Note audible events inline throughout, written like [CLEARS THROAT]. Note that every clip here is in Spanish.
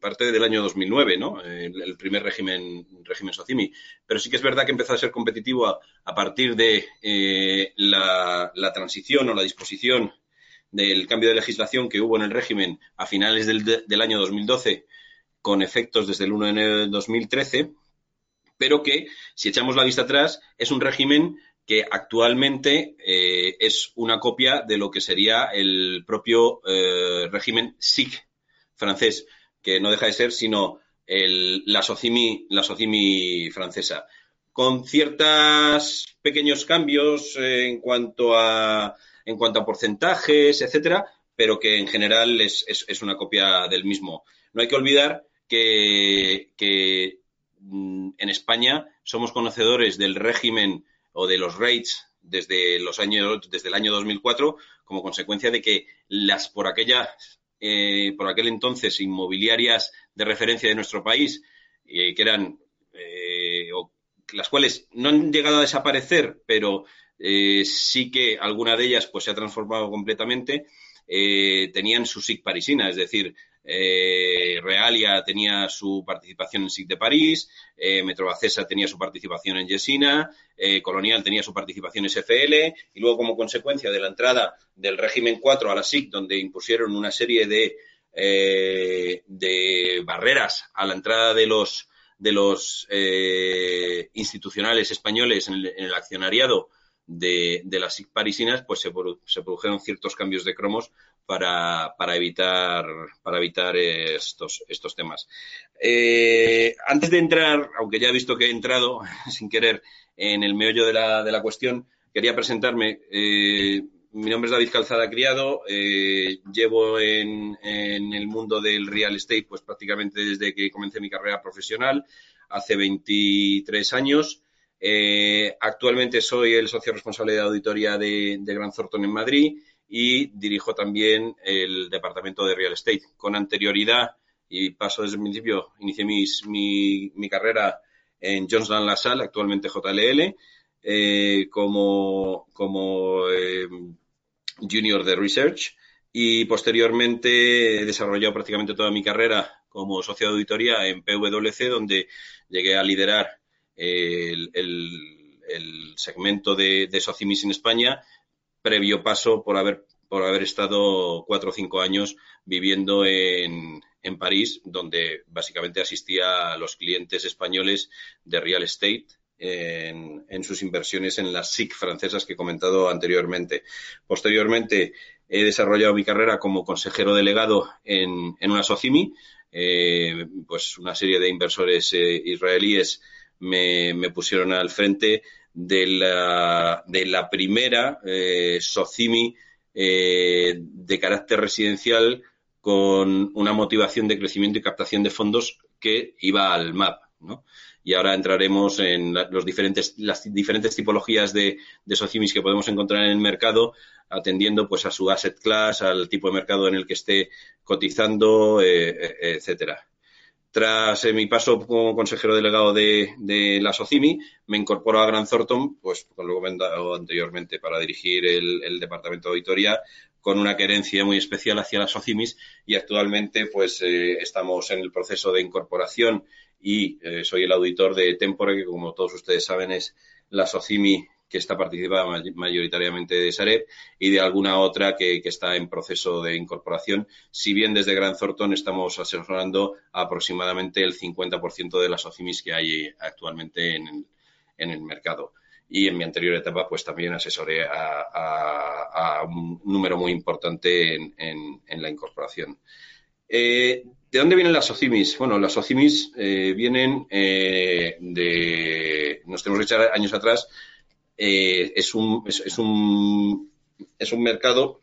parte del año 2009, ¿no? El, primer régimen, régimen Socimi. Pero sí que es verdad que empezó a ser competitivo a, partir de eh, la, transición o la disposición del cambio de legislación que hubo en el régimen a finales del, del año 2012, con efectos desde el 1 de enero de 2013, pero que, si echamos la vista atrás, es un régimen que actualmente eh, es una copia de lo que sería el propio eh, régimen SIC francés, que no deja de ser sino la, socimi, la socimi francesa, con ciertos pequeños cambios en cuanto a en cuanto a porcentajes, etcétera, pero que en general es, una copia del mismo. No hay que olvidar que, que mm, en España somos conocedores del régimen o de los rates desde los años desde el año 2004 como consecuencia de que las por aquella eh, por aquel entonces inmobiliarias de referencia de nuestro país eh, que eran eh, las cuales no han llegado a desaparecer pero sí que alguna de ellas pues se ha transformado completamente tenían su SIC parisina es decir eh, Realia tenía su participación en SIC de París, eh, Metrobacesa tenía su participación en Yesina, eh, Colonial tenía su participación en SFL y luego como consecuencia de la entrada del régimen 4 a la SIC, donde impusieron una serie de, de barreras a la entrada de los, de los institucionales españoles en el, accionariado de, las SIC parisinas, pues se, produjeron ciertos cambios de cromos para, para, evitar, para evitar estos, estos temas. Eh, antes de entrar, aunque ya he visto que he entrado [LAUGHS] sin querer en el meollo de la, de la cuestión, quería presentarme. Eh, mi nombre es David Calzada Criado. Eh, llevo en, el mundo del real estate pues prácticamente desde que comencé mi carrera profesional, hace 23 años. actualmente soy el socio responsable de auditoría de, de Gran Thornton en Madrid y dirijo también el departamento de real estate. Con anterioridad, y paso desde el principio, inicié mi, mi, carrera en Lang LaSalle, actualmente JLL, eh, como, como eh, junior de research y posteriormente he desarrollado prácticamente toda mi carrera como socio de auditoría en PwC, donde llegué a liderar el, el, segmento de, de Socimis en España previo paso por haber, por haber estado cuatro o cinco años viviendo en, en París, donde básicamente asistía a los clientes españoles de real estate en, sus inversiones en las SIC francesas que he comentado anteriormente. Posteriormente, he desarrollado mi carrera como consejero delegado en, en una SOCIMI, eh, pues una serie de inversores eh, israelíes me, pusieron al frente de la, de la primera eh, SOCIMI eh, de carácter residencial con una motivación de crecimiento y captación de fondos que iba al MAP. ¿no? Y ahora entraremos en los diferentes, las diferentes tipologías de, de SOCIMIs que podemos encontrar en el mercado, atendiendo pues a su asset class, al tipo de mercado en el que esté cotizando, eh, etcétera. Tras mi paso como consejero delegado de, la SOCIMI, me incorporo a Gran Thornton, pues como lo he comentado anteriormente, para dirigir el, departamento de auditoría con una querencia muy especial hacia las SOCIMIs y actualmente pues eh, estamos en el proceso de incorporación y eh, soy el auditor de Tempore, que como todos ustedes saben es la SOCIMI que está participada mayoritariamente de Sareb y de alguna otra que, está en proceso de incorporación, si bien desde Gran Thornton estamos asesorando aproximadamente el 50% de las OCIMIS que hay actualmente en el, mercado. Y en mi anterior etapa, pues también asesoré a, un número muy importante en, la incorporación. Eh, ¿De dónde vienen las OCIMIS? Bueno, las OCIMIS eh, vienen eh, de, nos tenemos que echar años atrás, eh, es, un, es, un, es un mercado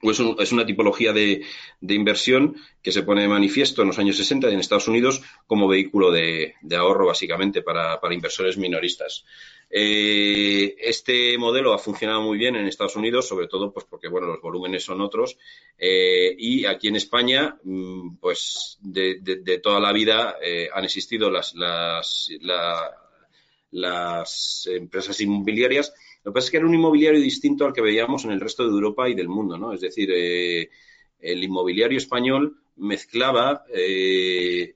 o es, es, una tipología de, de, inversión que se pone de manifiesto en los años 60 en Estados Unidos como vehículo de, de ahorro, básicamente, para, para inversores minoristas. Eh, este modelo ha funcionado muy bien en Estados Unidos, sobre todo pues porque bueno, los volúmenes son otros. Eh, y aquí en España, mm, pues de, toda la vida han existido las, las, la, las empresas inmobiliarias. Lo que pasa es que era un inmobiliario distinto al que veíamos en el resto de Europa y del mundo, ¿no? Es decir, eh, el inmobiliario español mezclaba eh,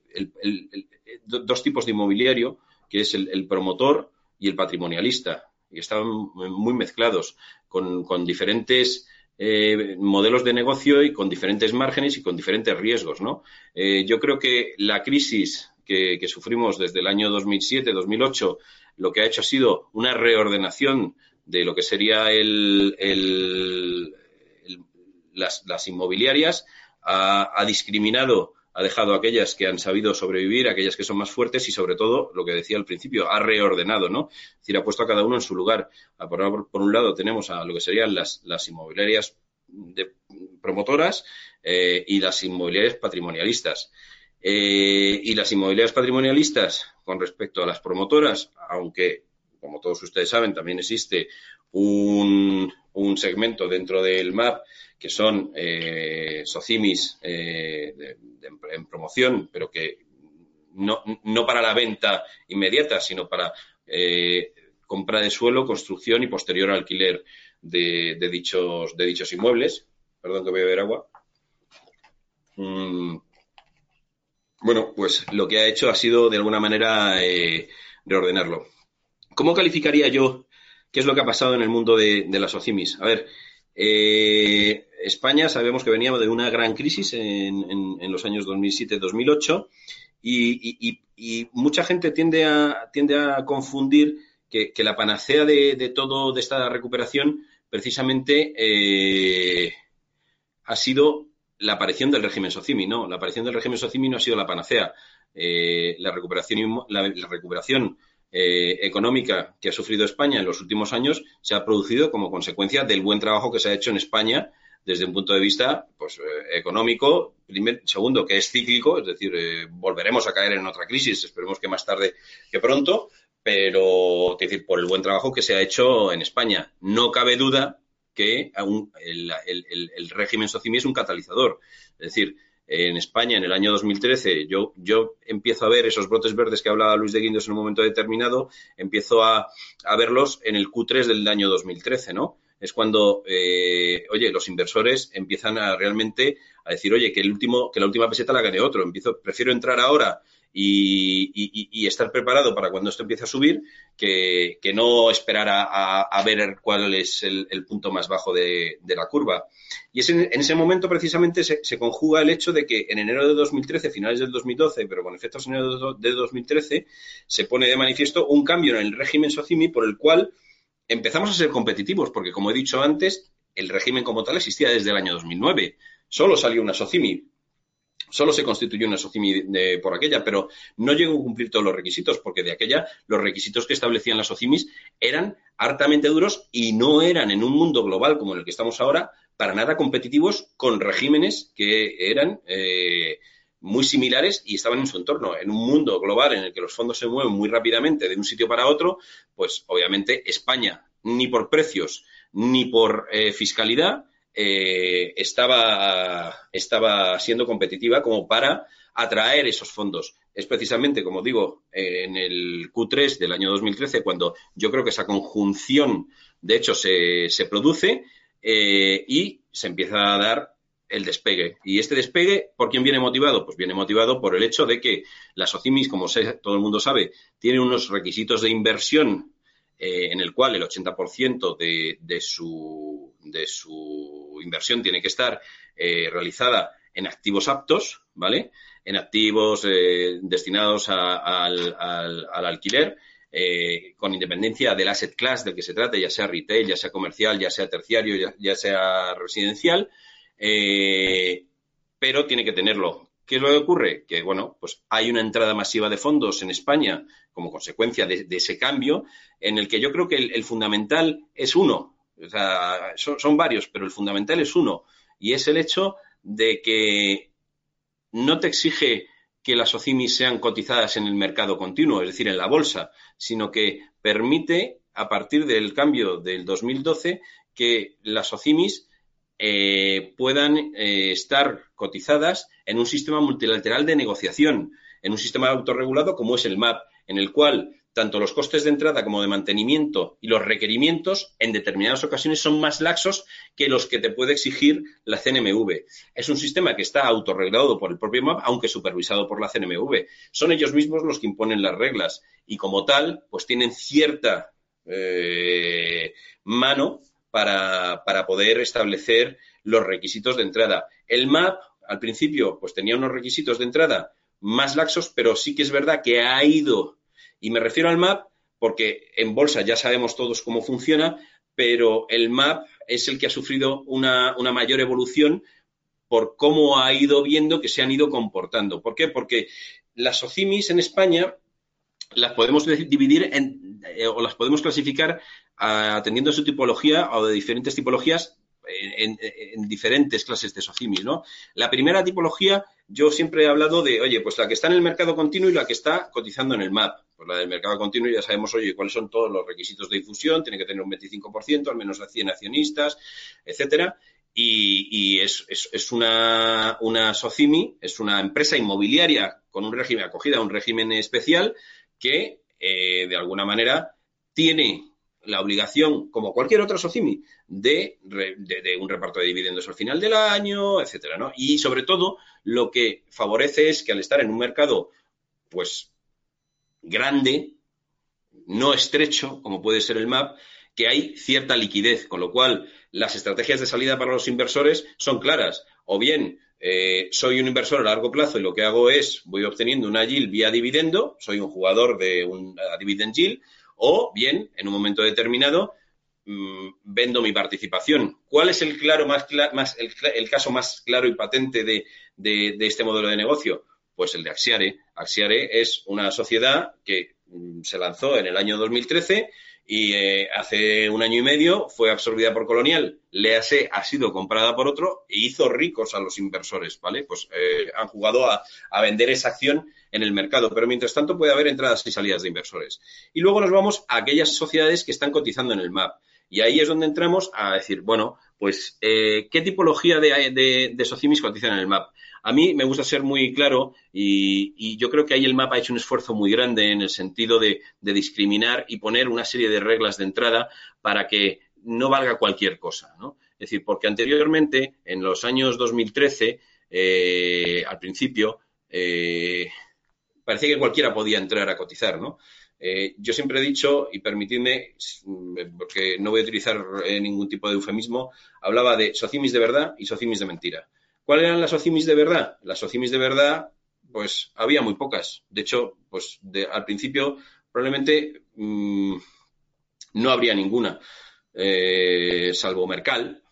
dos tipos de inmobiliario, que es el, promotor y el patrimonialista, y estaban muy mezclados, con, diferentes eh, modelos de negocio y con diferentes márgenes y con diferentes riesgos. ¿no? Eh, yo creo que la crisis que, sufrimos desde el año 2007-2008 lo que ha hecho ha sido una reordenación de lo que sería el, las, inmobiliarias, ha, discriminado, ha dejado aquellas que han sabido sobrevivir, aquellas que son más fuertes y sobre todo, lo que decía al principio, ha reordenado, ¿no? Es decir, ha puesto a cada uno en su lugar. Por, un lado tenemos a lo que serían las, inmobiliarias promotoras eh, y las inmobiliarias patrimonialistas. Eh, y las inmobiliarias patrimonialistas, con respecto a las promotoras, aunque, como todos ustedes saben, también existe un, segmento dentro del MAP que son eh, socimis eh, en promoción, pero que no, para la venta inmediata, sino para compra de suelo, construcción y posterior alquiler de, dichos, de dichos inmuebles. Perdón que voy a beber agua. Mm, bueno, pues lo que ha hecho ha sido de alguna manera eh, reordenarlo. ¿Cómo calificaría yo qué es lo que ha pasado en el mundo de, las OCIMIS? A ver, eh, España sabemos que venía de una gran crisis en, los años 2007-2008 y, mucha gente tiende a, tiende a confundir que, la panacea de, todo de esta recuperación precisamente eh, ha sido la aparición del régimen Socimi, no, la aparición del régimen Socimi no ha sido la panacea. Eh, la recuperación, la, recuperación eh, económica que ha sufrido España en los últimos años se ha producido como consecuencia del buen trabajo que se ha hecho en España desde un punto de vista pues, eh, económico, segundo, que es cíclico, es decir, volveremos a caer en otra crisis, esperemos que más tarde que pronto, pero decir, por el buen trabajo que se ha hecho en España. No cabe duda que el, régimen socimi es un catalizador. Es decir, en España, en el año 2013, yo, yo empiezo a ver esos brotes verdes que hablaba Luis de Guindos en un momento determinado, empiezo a, verlos en el Q3 del año 2013, ¿no? Es cuando, eh, oye, los inversores empiezan a realmente a decir, oye, que el último, que la última peseta la gane otro. Empiezo, prefiero entrar ahora y, estar preparado para cuando esto empiece a subir que, no esperar a, ver cuál es el, punto más bajo de, la curva. Y es en, ese momento precisamente se, conjuga el hecho de que en enero de 2013, finales del 2012, pero con efectos en enero de 2013, se pone de manifiesto un cambio en el régimen SOCIMI por el cual empezamos a ser competitivos, porque como he dicho antes, el régimen como tal existía desde el año 2009. Solo salió una SOCIMI Solo se constituyó una SOCIMI por aquella, pero no llegó a cumplir todos los requisitos, porque de aquella los requisitos que establecían las SOCIMIs eran hartamente duros y no eran en un mundo global como en el que estamos ahora para nada competitivos con regímenes que eran eh, muy similares y estaban en su entorno. En un mundo global en el que los fondos se mueven muy rápidamente de un sitio para otro, pues obviamente España, ni por precios ni por eh, fiscalidad, eh, estaba, estaba siendo competitiva como para atraer esos fondos. Es precisamente, como digo, en el Q3 del año 2013 cuando yo creo que esa conjunción, de hecho, se, se produce eh, y se empieza a dar el despegue. Y este despegue, ¿por quién viene motivado? Pues viene motivado por el hecho de que las OCIMIS, como todo el mundo sabe, tienen unos requisitos de inversión eh, en el cual el 80% de, de, su, de su inversión tiene que estar eh, realizada en activos aptos, ¿vale? En activos eh, destinados al, alquiler, con independencia del asset class del que se trate, ya sea retail, ya sea comercial, ya sea terciario, ya sea residencial, pero tiene que tenerlo ¿Qué es lo que ocurre? Que, bueno, pues hay una entrada masiva de fondos en España como consecuencia de, ese cambio, en el que yo creo que el, fundamental es uno. O sea, son, varios, pero el fundamental es uno. Y es el hecho de que no te exige que las OCIMIS sean cotizadas en el mercado continuo, es decir, en la bolsa, sino que permite, a partir del cambio del 2012, que las OCIMIS eh, puedan eh, estar cotizadas en un sistema multilateral de negociación, en un sistema autorregulado como es el MAP, en el cual tanto los costes de entrada como de mantenimiento y los requerimientos en determinadas ocasiones son más laxos que los que te puede exigir la CNMV. Es un sistema que está autorregulado por el propio MAP, aunque supervisado por la CNMV. Son ellos mismos los que imponen las reglas y como tal, pues tienen cierta eh, mano para, para poder establecer los requisitos de entrada. El MAP, al principio, pues tenía unos requisitos de entrada más laxos, pero sí que es verdad que ha ido, y me refiero al MAP porque en bolsa ya sabemos todos cómo funciona, pero el MAP es el que ha sufrido una, una mayor evolución por cómo ha ido viendo que se han ido comportando. ¿Por qué? Porque las OCIMIS en España las podemos dividir en, eh, o las podemos clasificar atendiendo a su tipología o de diferentes tipologías en, diferentes clases de socimis, ¿no? La primera tipología, yo siempre he hablado de, oye, pues la que está en el mercado continuo y la que está cotizando en el MAP. Pues la del mercado continuo ya sabemos, oye, cuáles son todos los requisitos de difusión, tiene que tener un 25%, al menos de 100 accionistas, etcétera. Y, es, una, una SOCIMI, es una empresa inmobiliaria con un régimen acogida, un régimen especial que, eh, de alguna manera, tiene la obligación, como cualquier otra SOCIMI, de, un reparto de dividendos al final del año, etcétera, ¿no? Y sobre todo, lo que favorece es que al estar en un mercado, pues, grande, no estrecho, como puede ser el MAP, que hay cierta liquidez, con lo cual las estrategias de salida para los inversores son claras. O bien eh, soy un inversor a largo plazo y lo que hago es voy obteniendo una yield vía dividendo, soy un jugador de un dividend yield, o bien, en un momento determinado, mm, vendo mi participación. ¿Cuál es el, claro más, el, caso más claro y patente de, este modelo de negocio? Pues el de Axiare. Axiare es una sociedad que mm, se lanzó en el año 2013 y eh, hace un año y medio fue absorbida por Colonial. Lease ha sido comprada por otro e hizo ricos a los inversores, ¿vale? Pues eh, han jugado a, vender esa acción en el mercado, pero mientras tanto puede haber entradas y salidas de inversores. Y luego nos vamos a aquellas sociedades que están cotizando en el MAP. Y ahí es donde entramos a decir, bueno, pues, eh, ¿qué tipología de, de, de cotizan en el MAP? A mí me gusta ser muy claro y, yo creo que ahí el mapa ha hecho un esfuerzo muy grande en el sentido de, discriminar y poner una serie de reglas de entrada para que no valga cualquier cosa, ¿no? Es decir, porque anteriormente, en los años 2013, eh, al principio, eh, parecía que cualquiera podía entrar a cotizar, ¿no? Eh, yo siempre he dicho, y permitidme, porque no voy a utilizar ningún tipo de eufemismo, hablaba de socimis de verdad y socimis de mentira. ¿Cuáles eran las OCIMIS de verdad? Las OCIMIS de verdad, pues había muy pocas. De hecho, pues al principio probablemente mm, no habría ninguna, eh, salvo Mercal.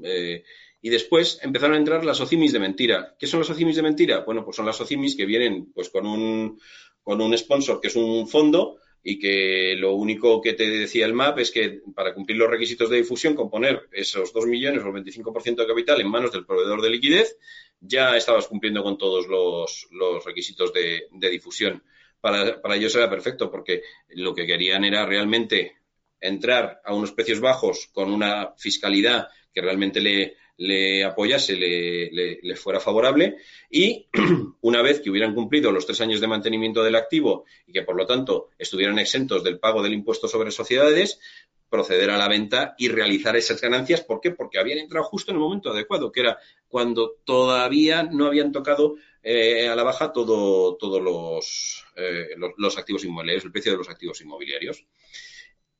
Eh, y después empezaron a entrar las OCIMIS de mentira. ¿Qué son las OCIMIS de mentira? Bueno, pues son las OCIMIS que vienen pues con un, con un sponsor que es un fondo y que lo único que te decía el MAP es que para cumplir los requisitos de difusión, con poner esos 2 millones o el 25% de capital en manos del proveedor de liquidez, ya estabas cumpliendo con todos los, requisitos de, difusión. Para, para, ellos era perfecto porque lo que querían era realmente entrar a unos precios bajos con una fiscalidad que realmente le, le apoyase, le, le, fuera favorable y [CLEARS THROAT] una vez que hubieran cumplido los tres años de mantenimiento del activo y que por lo tanto estuvieran exentos del pago del impuesto sobre sociedades, proceder a la venta y realizar esas ganancias. ¿Por qué? Porque habían entrado justo en el momento adecuado, que era cuando todavía no habían tocado eh, a la baja todos los, eh, los, los activos inmobiliarios, el precio de los activos inmobiliarios.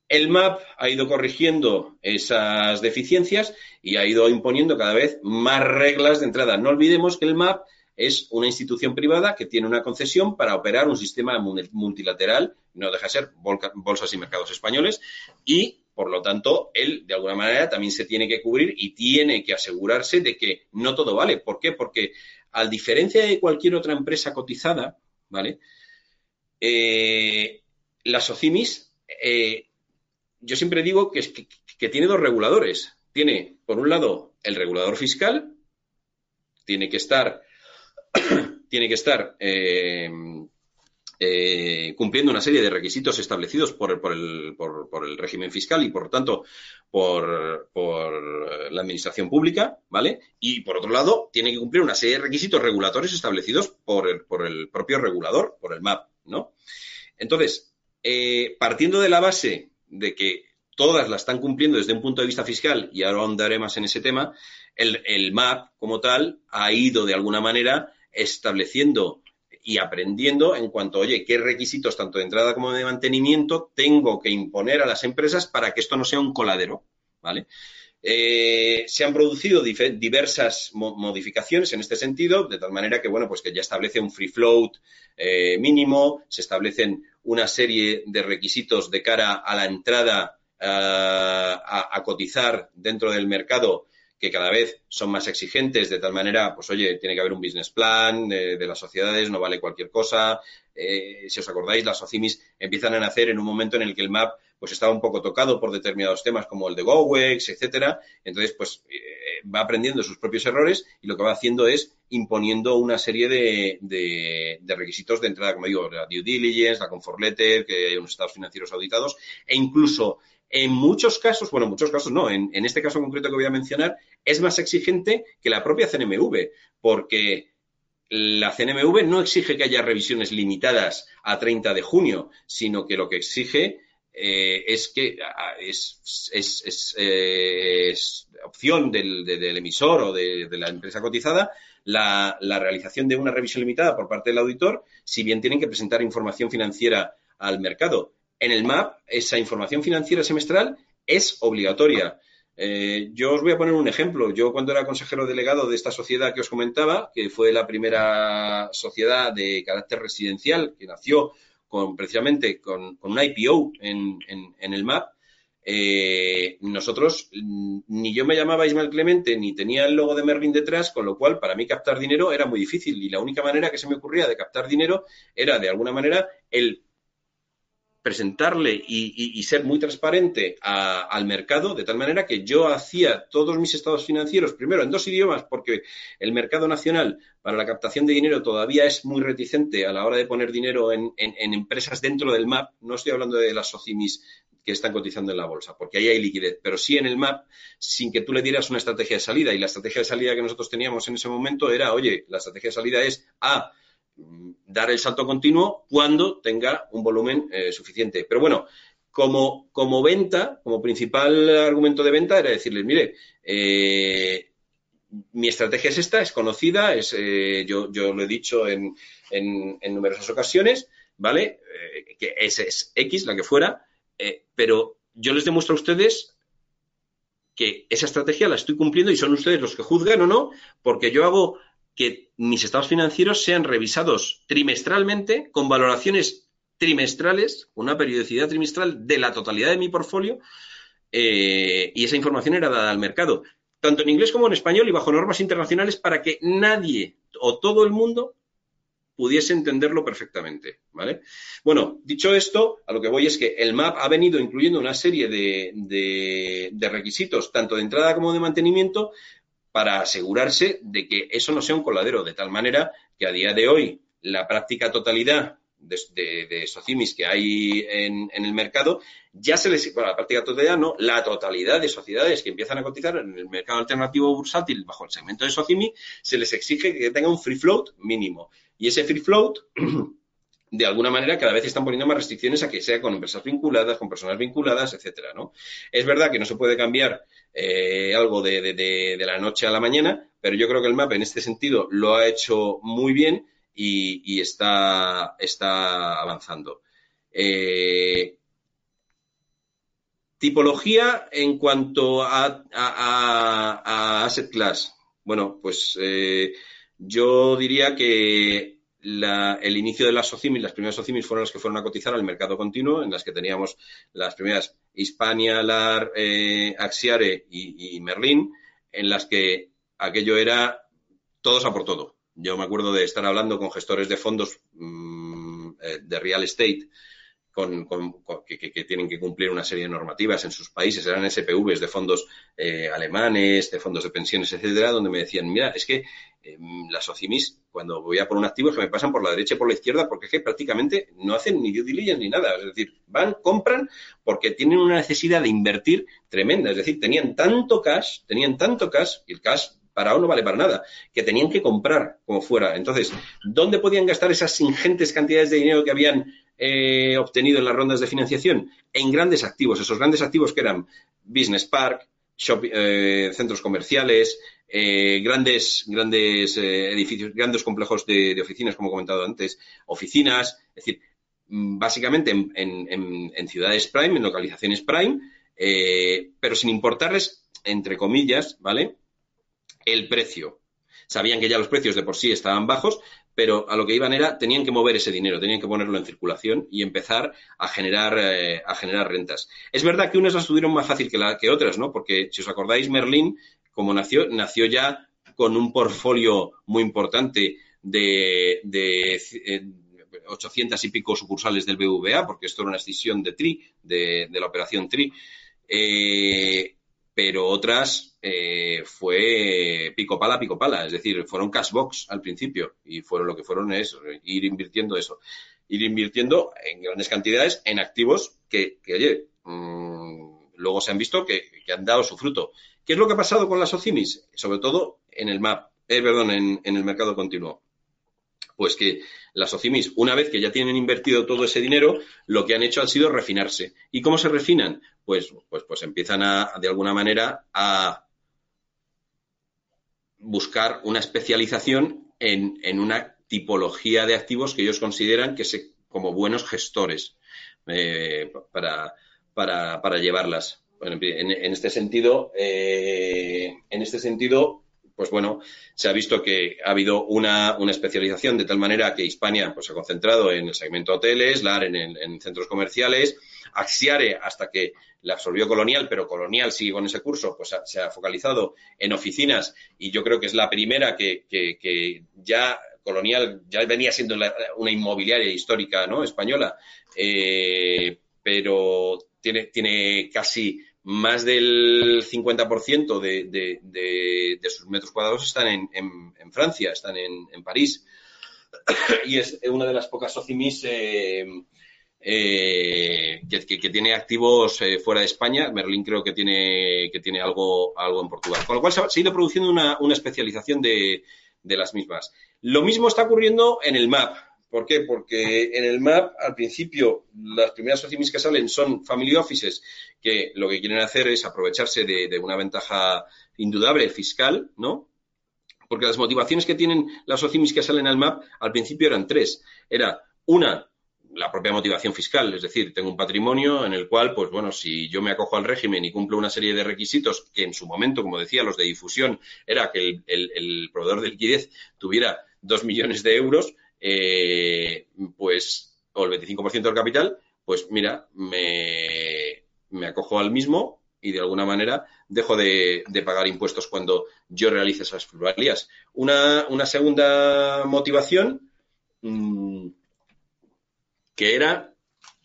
El MAP ha ido corrigiendo esas deficiencias y ha ido imponiendo cada vez más reglas de entrada. No olvidemos que el MAP es una institución privada que tiene una concesión para operar un sistema multilateral, no deja de ser bolsas y mercados españoles, y por lo tanto, él de alguna manera también se tiene que cubrir y tiene que asegurarse de que no todo vale. ¿Por qué? Porque a diferencia de cualquier otra empresa cotizada, ¿vale? Eh, las OCIMIS eh, yo siempre digo que, tiene dos reguladores. Tiene, por un lado, el regulador fiscal, tiene que estar, [COUGHS] tiene que estar eh, eh, cumpliendo una serie de requisitos establecidos por, el, por, el, régimen fiscal y, por tanto, por, por, la administración pública, ¿vale? Y, por otro lado, tiene que cumplir una serie de requisitos regulatorios establecidos por el, por el propio regulador, por el MAP, ¿no? Entonces, eh, partiendo de la base de que todas la están cumpliendo desde un punto de vista fiscal, y ahora ahondaré más en ese tema, el, el MAP como tal ha ido de alguna manera estableciendo y aprendiendo en cuanto, oye, qué requisitos tanto de entrada como de mantenimiento tengo que imponer a las empresas para que esto no sea un coladero, ¿vale? Eh, se han producido diversas modificaciones en este sentido, de tal manera que, bueno, pues que ya establece un free float eh, mínimo, se establecen una serie de requisitos de cara a la entrada eh, a, cotizar dentro del mercado que cada vez son más exigentes, de tal manera, pues oye, tiene que haber un business plan de, las sociedades, no vale cualquier cosa. si os acordáis, las OCIMIS empiezan a nacer en un momento en el que el MAP pues estaba un poco tocado por determinados temas como el de GoWex, etcétera. Entonces, pues eh, va aprendiendo sus propios errores y lo que va haciendo es imponiendo una serie de, de, requisitos de entrada, como digo, la due diligence, la comfort letter, que hay unos estados financieros auditados e incluso en muchos casos, bueno, en muchos casos no, en, en este caso concreto que voy a mencionar, es más exigente que la propia CNMV, porque la CNMV no exige que haya revisiones limitadas a 30 de junio, sino que lo que exige eh, es que es, es, opción del, emisor o de, la empresa cotizada la, realización de una revisión limitada por parte del auditor, si bien tienen que presentar información financiera al mercado. En el MAP, esa información financiera semestral es obligatoria. Eh, yo os voy a poner un ejemplo. Yo cuando era consejero delegado de esta sociedad que os comentaba, que fue la primera sociedad de carácter residencial que nació con precisamente con, con un IPO en, en, el MAP, eh, nosotros, mm, ni yo me llamaba Ismael Clemente, ni tenía el logo de Merlin detrás, con lo cual para mí captar dinero era muy difícil. Y la única manera que se me ocurría de captar dinero era, de alguna manera, el presentarle y, ser muy transparente al mercado, de tal manera que yo hacía todos mis estados financieros, primero en dos idiomas, porque el mercado nacional para la captación de dinero todavía es muy reticente a la hora de poner dinero en, empresas dentro del MAP. No estoy hablando de las SOCIMIS que están cotizando en la bolsa, porque ahí hay liquidez, pero sí en el MAP, sin que tú le dieras una estrategia de salida. Y la estrategia de salida que nosotros teníamos en ese momento era, oye, la estrategia de salida es A, dar el salto continuo cuando tenga un volumen eh, suficiente. Pero bueno, como, venta, como principal argumento de venta, era decirles, mire, eh, mi estrategia es esta, es conocida, es, eh, yo, yo, lo he dicho en, en, numerosas ocasiones, ¿vale? que es, es, X, la que fuera, pero yo les demuestro a ustedes que esa estrategia la estoy cumpliendo y son ustedes los que juzgan o no, porque yo hago que mis estados financieros sean revisados trimestralmente con valoraciones trimestrales, una periodicidad trimestral de la totalidad de mi portfolio eh, y esa información era dada al mercado, tanto en inglés como en español y bajo normas internacionales para que nadie o todo el mundo pudiese entenderlo perfectamente, ¿vale? Bueno, dicho esto, a lo que voy es que el MAP ha venido incluyendo una serie de, de requisitos, tanto de entrada como de mantenimiento, para asegurarse de que eso no sea un coladero, de tal manera que a día de hoy la práctica totalidad de, socimis que hay en, el mercado, ya se les, bueno, la práctica totalidad no, la totalidad de sociedades que empiezan a cotizar en el mercado alternativo bursátil bajo el segmento de socimi, se les exige que tenga un free float mínimo. Y ese free float [CLEARS THROAT] de alguna manera cada vez están poniendo más restricciones a que sea con empresas vinculadas, con personas vinculadas, etcétera, ¿no? Es verdad que no se puede cambiar eh, algo de, la noche a la mañana, pero yo creo que el MAP en este sentido lo ha hecho muy bien y, está, está avanzando. Eh, tipología en cuanto a, asset class. Bueno, pues eh, yo diría que el inicio de las SOCIMIS, las primeras SOCIMIS fueron las que fueron a cotizar al mercado continuo, en las que teníamos las primeras Hispania, LAR, eh, Axiare y, Merlin, en las que aquello era todos a por todo. Yo me acuerdo de estar hablando con gestores de fondos mm, eh, de real estate que, tienen que cumplir una serie de normativas en sus países, eran SPVs de fondos eh, alemanes, de fondos de pensiones, etcétera, donde me decían, mira, es que em, las OCIMIS, cuando voy a por un activo, se me pasan por la derecha y por la izquierda, porque es que prácticamente no hacen ni due diligence ni nada. Es decir, van, compran, porque tienen una necesidad de invertir tremenda. Es decir, tenían tanto cash, tenían tanto cash, y el cash para no vale para nada, que tenían que comprar como fuera. Entonces, ¿dónde podían gastar esas ingentes cantidades de dinero que habían eh, obtenido en las rondas de financiación? En grandes activos, esos grandes activos que eran Business Park, eh, centros comerciales, eh, grandes, grandes edificios, grandes complejos de, oficinas, como he comentado antes, oficinas, es decir, mm, básicamente en, ciudades prime, en localizaciones prime, pero sin importarles, entre comillas, ¿vale? El precio. Sabían que ya los precios de por sí estaban bajos, pero a lo que iban era, tenían que mover ese dinero, tenían que ponerlo en circulación y empezar a generar, eh, a generar rentas. Es verdad que unas las tuvieron más fácil que, la, que otras, ¿no? Porque si os acordáis, Merlín, como nació, nació ya con un portfolio muy importante de, de 800 eh, y pico sucursales del BVA, porque esto era una escisión de TRI, de, la operación TRI. Eh, pero otras eh, fue pico pala, pico pala, es decir, fueron cashbox al principio y fueron lo que fueron es ir invirtiendo eso, ir invirtiendo en grandes cantidades en activos que, oye, mm, luego se han visto que, han dado su fruto. ¿Qué es lo que ha pasado con las OCIMIS? Sobre todo en el MAP, eh, perdón, en, en el mercado continuo pues que las OCIMIS, una vez que ya tienen invertido todo ese dinero, lo que han hecho ha sido refinarse. ¿Y cómo se refinan? Pues, pues, pues empiezan a, de alguna manera, a buscar una especialización en, una tipología de activos que ellos consideran que se, como buenos gestores eh, para, para, llevarlas. en, este sentido, eh, en este sentido, pues bueno, se ha visto que ha habido una, especialización de tal manera que Hispania pues, se ha concentrado en el segmento hoteles, LAR en, centros comerciales, Axiare hasta que la absorbió Colonial, pero Colonial sigue con ese curso, pues se ha focalizado en oficinas y yo creo que es la primera que, ya Colonial ya venía siendo una inmobiliaria histórica ¿no? española, eh, pero tiene, tiene casi más del 50% de, de, de, sus metros cuadrados están en, en, Francia, están en, en, París. Y es una de las pocas OCIMIS eh, eh, que, que, tiene activos eh, fuera de España. Merlín creo que tiene, que tiene algo, algo en Portugal. Con lo cual se ha, ido produciendo una, una especialización de las mismas. Lo mismo está ocurriendo en el MAP. ¿Por qué? Porque en el MAP, al principio, las primeras OCIMIS que salen son family offices, que lo que quieren hacer es aprovecharse de, una ventaja indudable fiscal, ¿no? Porque las motivaciones que tienen las OCIMIS que salen al MAP al principio eran tres. Era una, la propia motivación fiscal, es decir, tengo un patrimonio en el cual, pues bueno, si yo me acojo al régimen y cumplo una serie de requisitos que en su momento, como decía, los de difusión, era que el, el proveedor de liquidez tuviera dos millones de euros, eh, pues, o el 25% del capital, pues mira, me, acojo al mismo y de alguna manera dejo de, pagar impuestos cuando yo realice esas plusvalías. Una, segunda motivación mm, que era,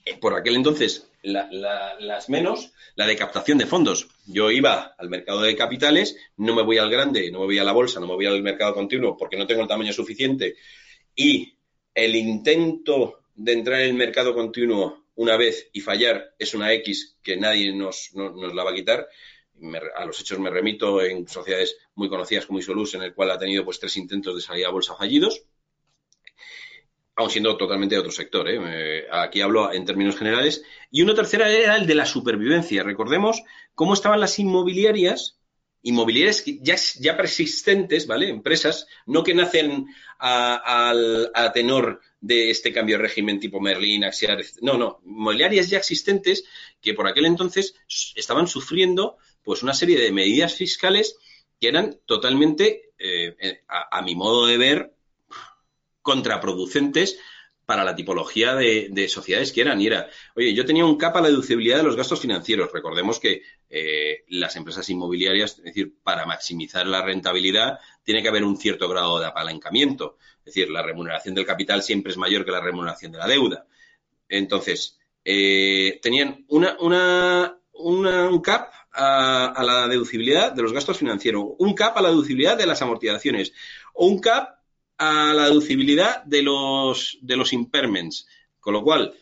eh, por aquel entonces, las menos, la de captación de fondos. Yo iba al mercado de capitales, no me voy al grande, no me voy a la bolsa, no me voy al mercado continuo porque no tengo el tamaño suficiente y el intento de entrar en el mercado continuo una vez y fallar es una X que nadie nos, la va a quitar. a los hechos me remito en sociedades muy conocidas como Isolus, en el cual ha tenido pues tres intentos de salida a bolsa fallidos, aun siendo totalmente de otro sector. ¿eh? Aquí hablo en términos generales. Y una tercera era el de la supervivencia. Recordemos cómo estaban las inmobiliarias inmobiliarias ya, ya persistentes, ¿vale? Empresas, no que nacen a, tenor de este cambio de régimen tipo Merlin, Axiar, no, no, inmobiliarias ya existentes que por aquel entonces estaban sufriendo pues una serie de medidas fiscales que eran totalmente, eh, eh, a, mi modo de ver, contraproducentes para la tipología de, sociedades que eran. Y era, oye, yo tenía un capa a la deducibilidad de los gastos financieros. Recordemos que eh, las empresas inmobiliarias, es decir, para maximizar la rentabilidad, tiene que haber un cierto grado de apalancamiento. Es decir, la remuneración del capital siempre es mayor que la remuneración de la deuda. Entonces, eh, tenían una, una, un cap a, a, la deducibilidad de los gastos financieros, un cap a la deducibilidad de las amortizaciones, o un cap a la deducibilidad de los, de los impairments. Con lo cual,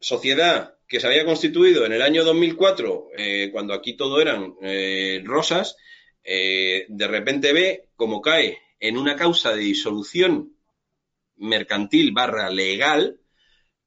sociedad que se había constituido en el año 2004, eh, cuando aquí todo eran eh, rosas, eh, de repente ve cómo cae en una causa de disolución mercantil barra legal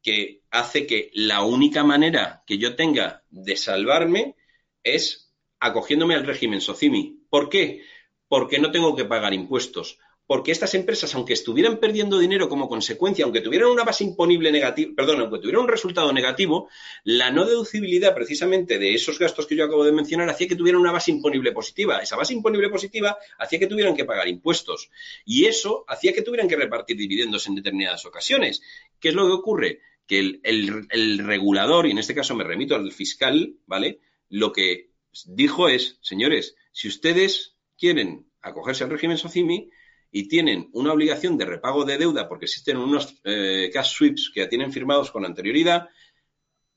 que hace que la única manera que yo tenga de salvarme es acogiéndome al régimen SOCIMI. ¿Por qué? Porque no tengo que pagar impuestos porque estas empresas, aunque estuvieran perdiendo dinero como consecuencia, aunque tuvieran una base imponible negativa, perdón, aunque tuvieran un resultado negativo, la no deducibilidad precisamente de esos gastos que yo acabo de mencionar hacía que tuvieran una base imponible positiva. Esa base imponible positiva hacía que tuvieran que pagar impuestos y eso hacía que tuvieran que repartir dividendos en determinadas ocasiones. ¿Qué es lo que ocurre? Que el, el regulador, y en este caso me remito al fiscal, ¿vale? Lo que dijo es, señores, si ustedes quieren acogerse al régimen SOCIMI, y tienen una obligación de repago de deuda porque existen unos eh, cash sweeps que ya tienen firmados con anterioridad,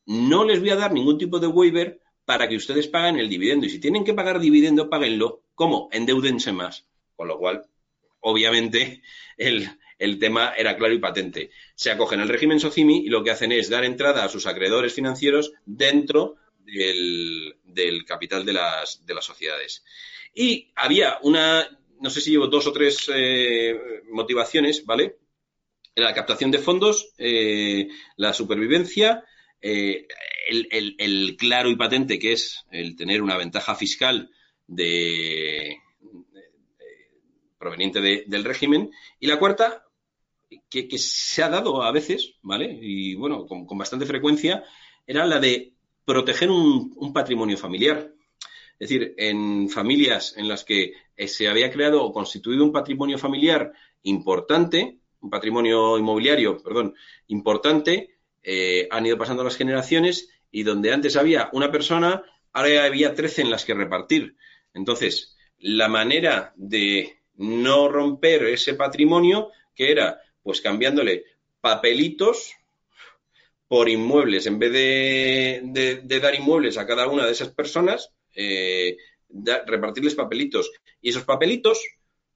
no les voy a dar ningún tipo de waiver para que ustedes paguen el dividendo. Y si tienen que pagar dividendo, páguenlo. ¿Cómo? Endeudense más. Con lo cual, obviamente, el, tema era claro y patente. Se acogen al régimen SOCIMI y lo que hacen es dar entrada a sus acreedores financieros dentro del, del capital de las, de las sociedades. Y había una no sé si llevo dos o tres eh, motivaciones, ¿vale? La captación de fondos, eh, la supervivencia, eh, el, claro y patente que es el tener una ventaja fiscal de, proveniente del régimen. Y la cuarta, que, se ha dado a veces, ¿vale? Y bueno, con, bastante frecuencia, era la de proteger un patrimonio familiar. Es decir, en familias en las que eh, se había creado o constituido un patrimonio familiar importante, un patrimonio inmobiliario, perdón, importante, eh, han ido pasando las generaciones y donde antes había una persona, ahora había trece en las que repartir. Entonces, la manera de no romper ese patrimonio, que era pues cambiándole papelitos por inmuebles, en vez de dar inmuebles a cada una de esas personas, eh, repartirles papelitos. Y esos papelitos,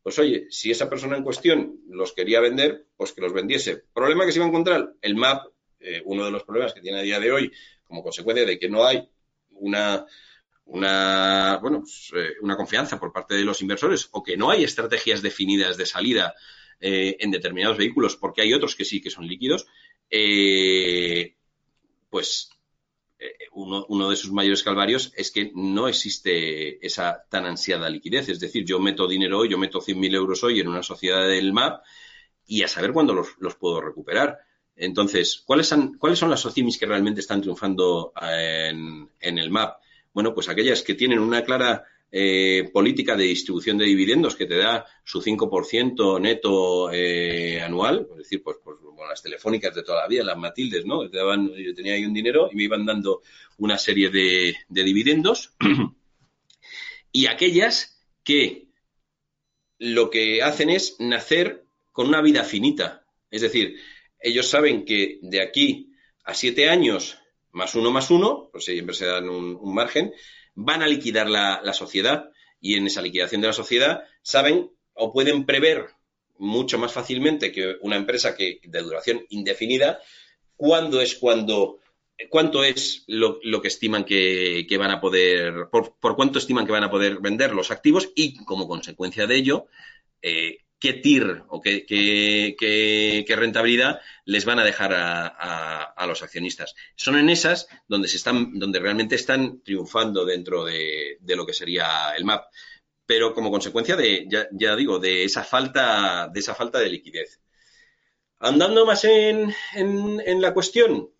pues oye, si esa persona en cuestión los quería vender, pues que los vendiese. ¿Problema que se iba a encontrar? El MAP, eh, uno de los problemas que tiene a día de hoy, como consecuencia de que no hay una, una, bueno, pues, eh, una confianza por parte de los inversores o que no hay estrategias definidas de salida en determinados vehículos, porque hay otros que sí que son líquidos, pues eh, uno, uno, de sus mayores calvarios es que no existe esa tan ansiada liquidez. Es decir, yo meto dinero hoy, yo meto 100.000 euros hoy en una sociedad del MAP y a saber cuándo los, puedo recuperar. Entonces, ¿cuáles son, ¿cuáles son las socimis que realmente están triunfando en, en el MAP? Bueno, pues aquellas que tienen una clara eh, política de distribución de dividendos que te da su 5% neto eh, anual, es decir, pues, pues las telefónicas de toda la vida, las Matildes, ¿no? Te daban, yo tenía ahí un dinero y me iban dando una serie de, de dividendos. [CLEARS THROAT] y aquellas que lo que hacen es nacer con una vida finita. Es decir, ellos saben que de aquí a siete años, más uno más uno, pues siempre se dan un margen, van a liquidar la, sociedad y en esa liquidación de la sociedad saben o pueden prever mucho más fácilmente que una empresa que de duración indefinida cuándo es cuando cuánto es lo, que estiman que, van a poder por, cuánto estiman que van a poder vender los activos y como consecuencia de ello eh, qué TIR o qué, qué, rentabilidad les van a dejar a, los accionistas. Son en esas donde, se están, donde realmente están triunfando dentro de, lo que sería el MAP, pero como consecuencia de, ya, digo, de esa falta, de esa falta de liquidez. Andando más en, en, la cuestión,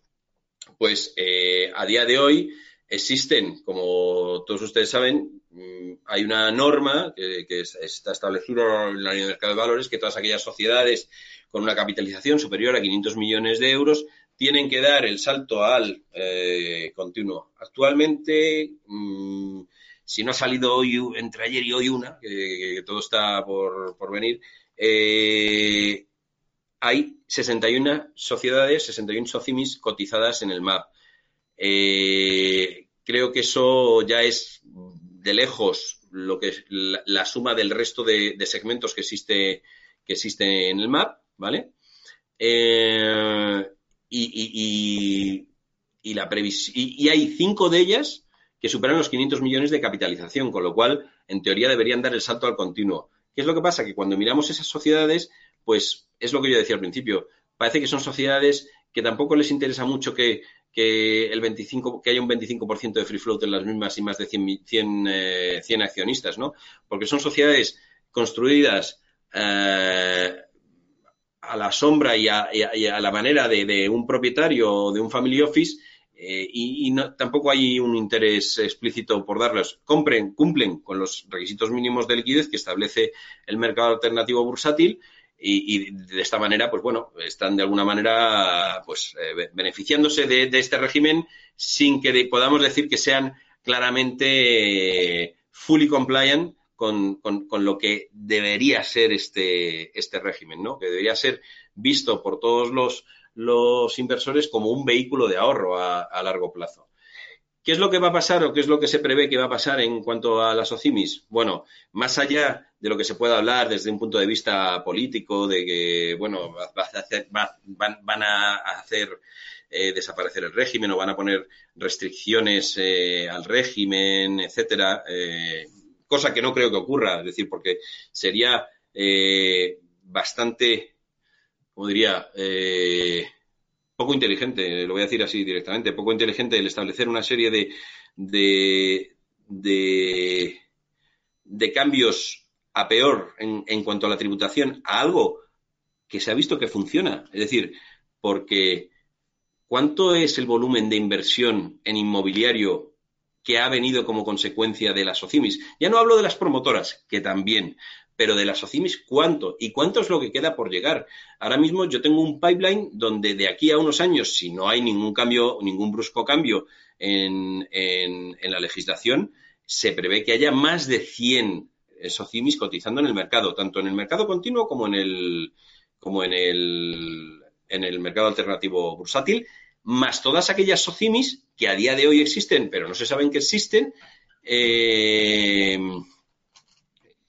pues eh, a día de hoy existen, como todos ustedes saben, Mm, hay una norma que, está establecida en la ley de mercado de valores que todas aquellas sociedades con una capitalización superior a 500 millones de euros tienen que dar el salto al eh, continuo. Actualmente, mm, si no ha salido hoy, entre ayer y hoy una, que, todo está por, venir, eh, hay 61 sociedades, 61 socimis cotizadas en el MAP. Eh, creo que eso ya es de lejos lo que la, suma del resto de, segmentos que existe, que existe en el map, ¿vale? Eh, y, y, la y, hay cinco de ellas que superan los 500 millones de capitalización, con lo cual, en teoría, deberían dar el salto al continuo. ¿Qué es lo que pasa? Que cuando miramos esas sociedades, pues es lo que yo decía al principio, parece que son sociedades que tampoco les interesa mucho que, el 25, que haya un 25% de free float en las mismas y más de 100, 100, eh, accionistas, ¿no? Porque son sociedades construidas eh, a la sombra y a, la manera de, un propietario o de un family office eh, y, tampoco hay un interés explícito por darlos. Compren, cumplen con los requisitos mínimos de liquidez que establece el mercado alternativo bursátil y, de esta manera, pues bueno, están de alguna manera pues eh, beneficiándose de, este régimen sin que podamos decir que sean claramente fully compliant con, lo que debería ser este, este régimen, ¿no? Que debería ser visto por todos los, los inversores como un vehículo de ahorro a, largo plazo. ¿Qué es lo que va a pasar o qué es lo que se prevé que va a pasar en cuanto a las OCIMIS? Bueno, más allá de lo que se pueda hablar desde un punto de vista político, de que, bueno, van, a hacer eh, desaparecer el régimen o van a poner restricciones eh, al régimen, etcétera. Eh, cosa que no creo que ocurra, es decir, porque sería bastante, como diría, poco inteligente, lo voy a decir así directamente, poco inteligente el establecer una serie de, de, de, cambios a peor en, en cuanto a la tributación a algo que se ha visto que funciona. Es decir, porque ¿cuánto es el volumen de inversión en inmobiliario que ha venido como consecuencia de las OCIMIS. Ya no hablo de las promotoras, que también, pero de las OCIMIS, ¿cuánto? ¿Y cuánto es lo que queda por llegar? Ahora mismo yo tengo un pipeline donde de aquí a unos años, si no hay ningún cambio, ningún brusco cambio en, la legislación, se prevé que haya más de 100 SOCIMIS cotizando en el mercado, tanto en el mercado continuo como en el, como en el, en el mercado alternativo bursátil, más todas aquellas SOCIMIS que a día de hoy existen, pero no se saben que existen, eh,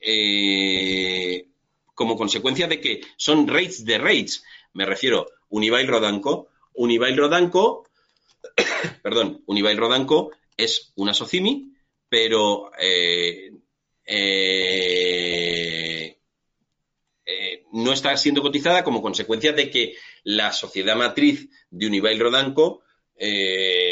eh, como consecuencia de que son rates de rates. Me refiero Unibail Rodanco. Unibail Rodanco, [COUGHS] perdón, Unibail Rodanco es una SOCIMI, pero eh, no está siendo cotizada como consecuencia de que la sociedad matriz de Unibail Rodanco eh,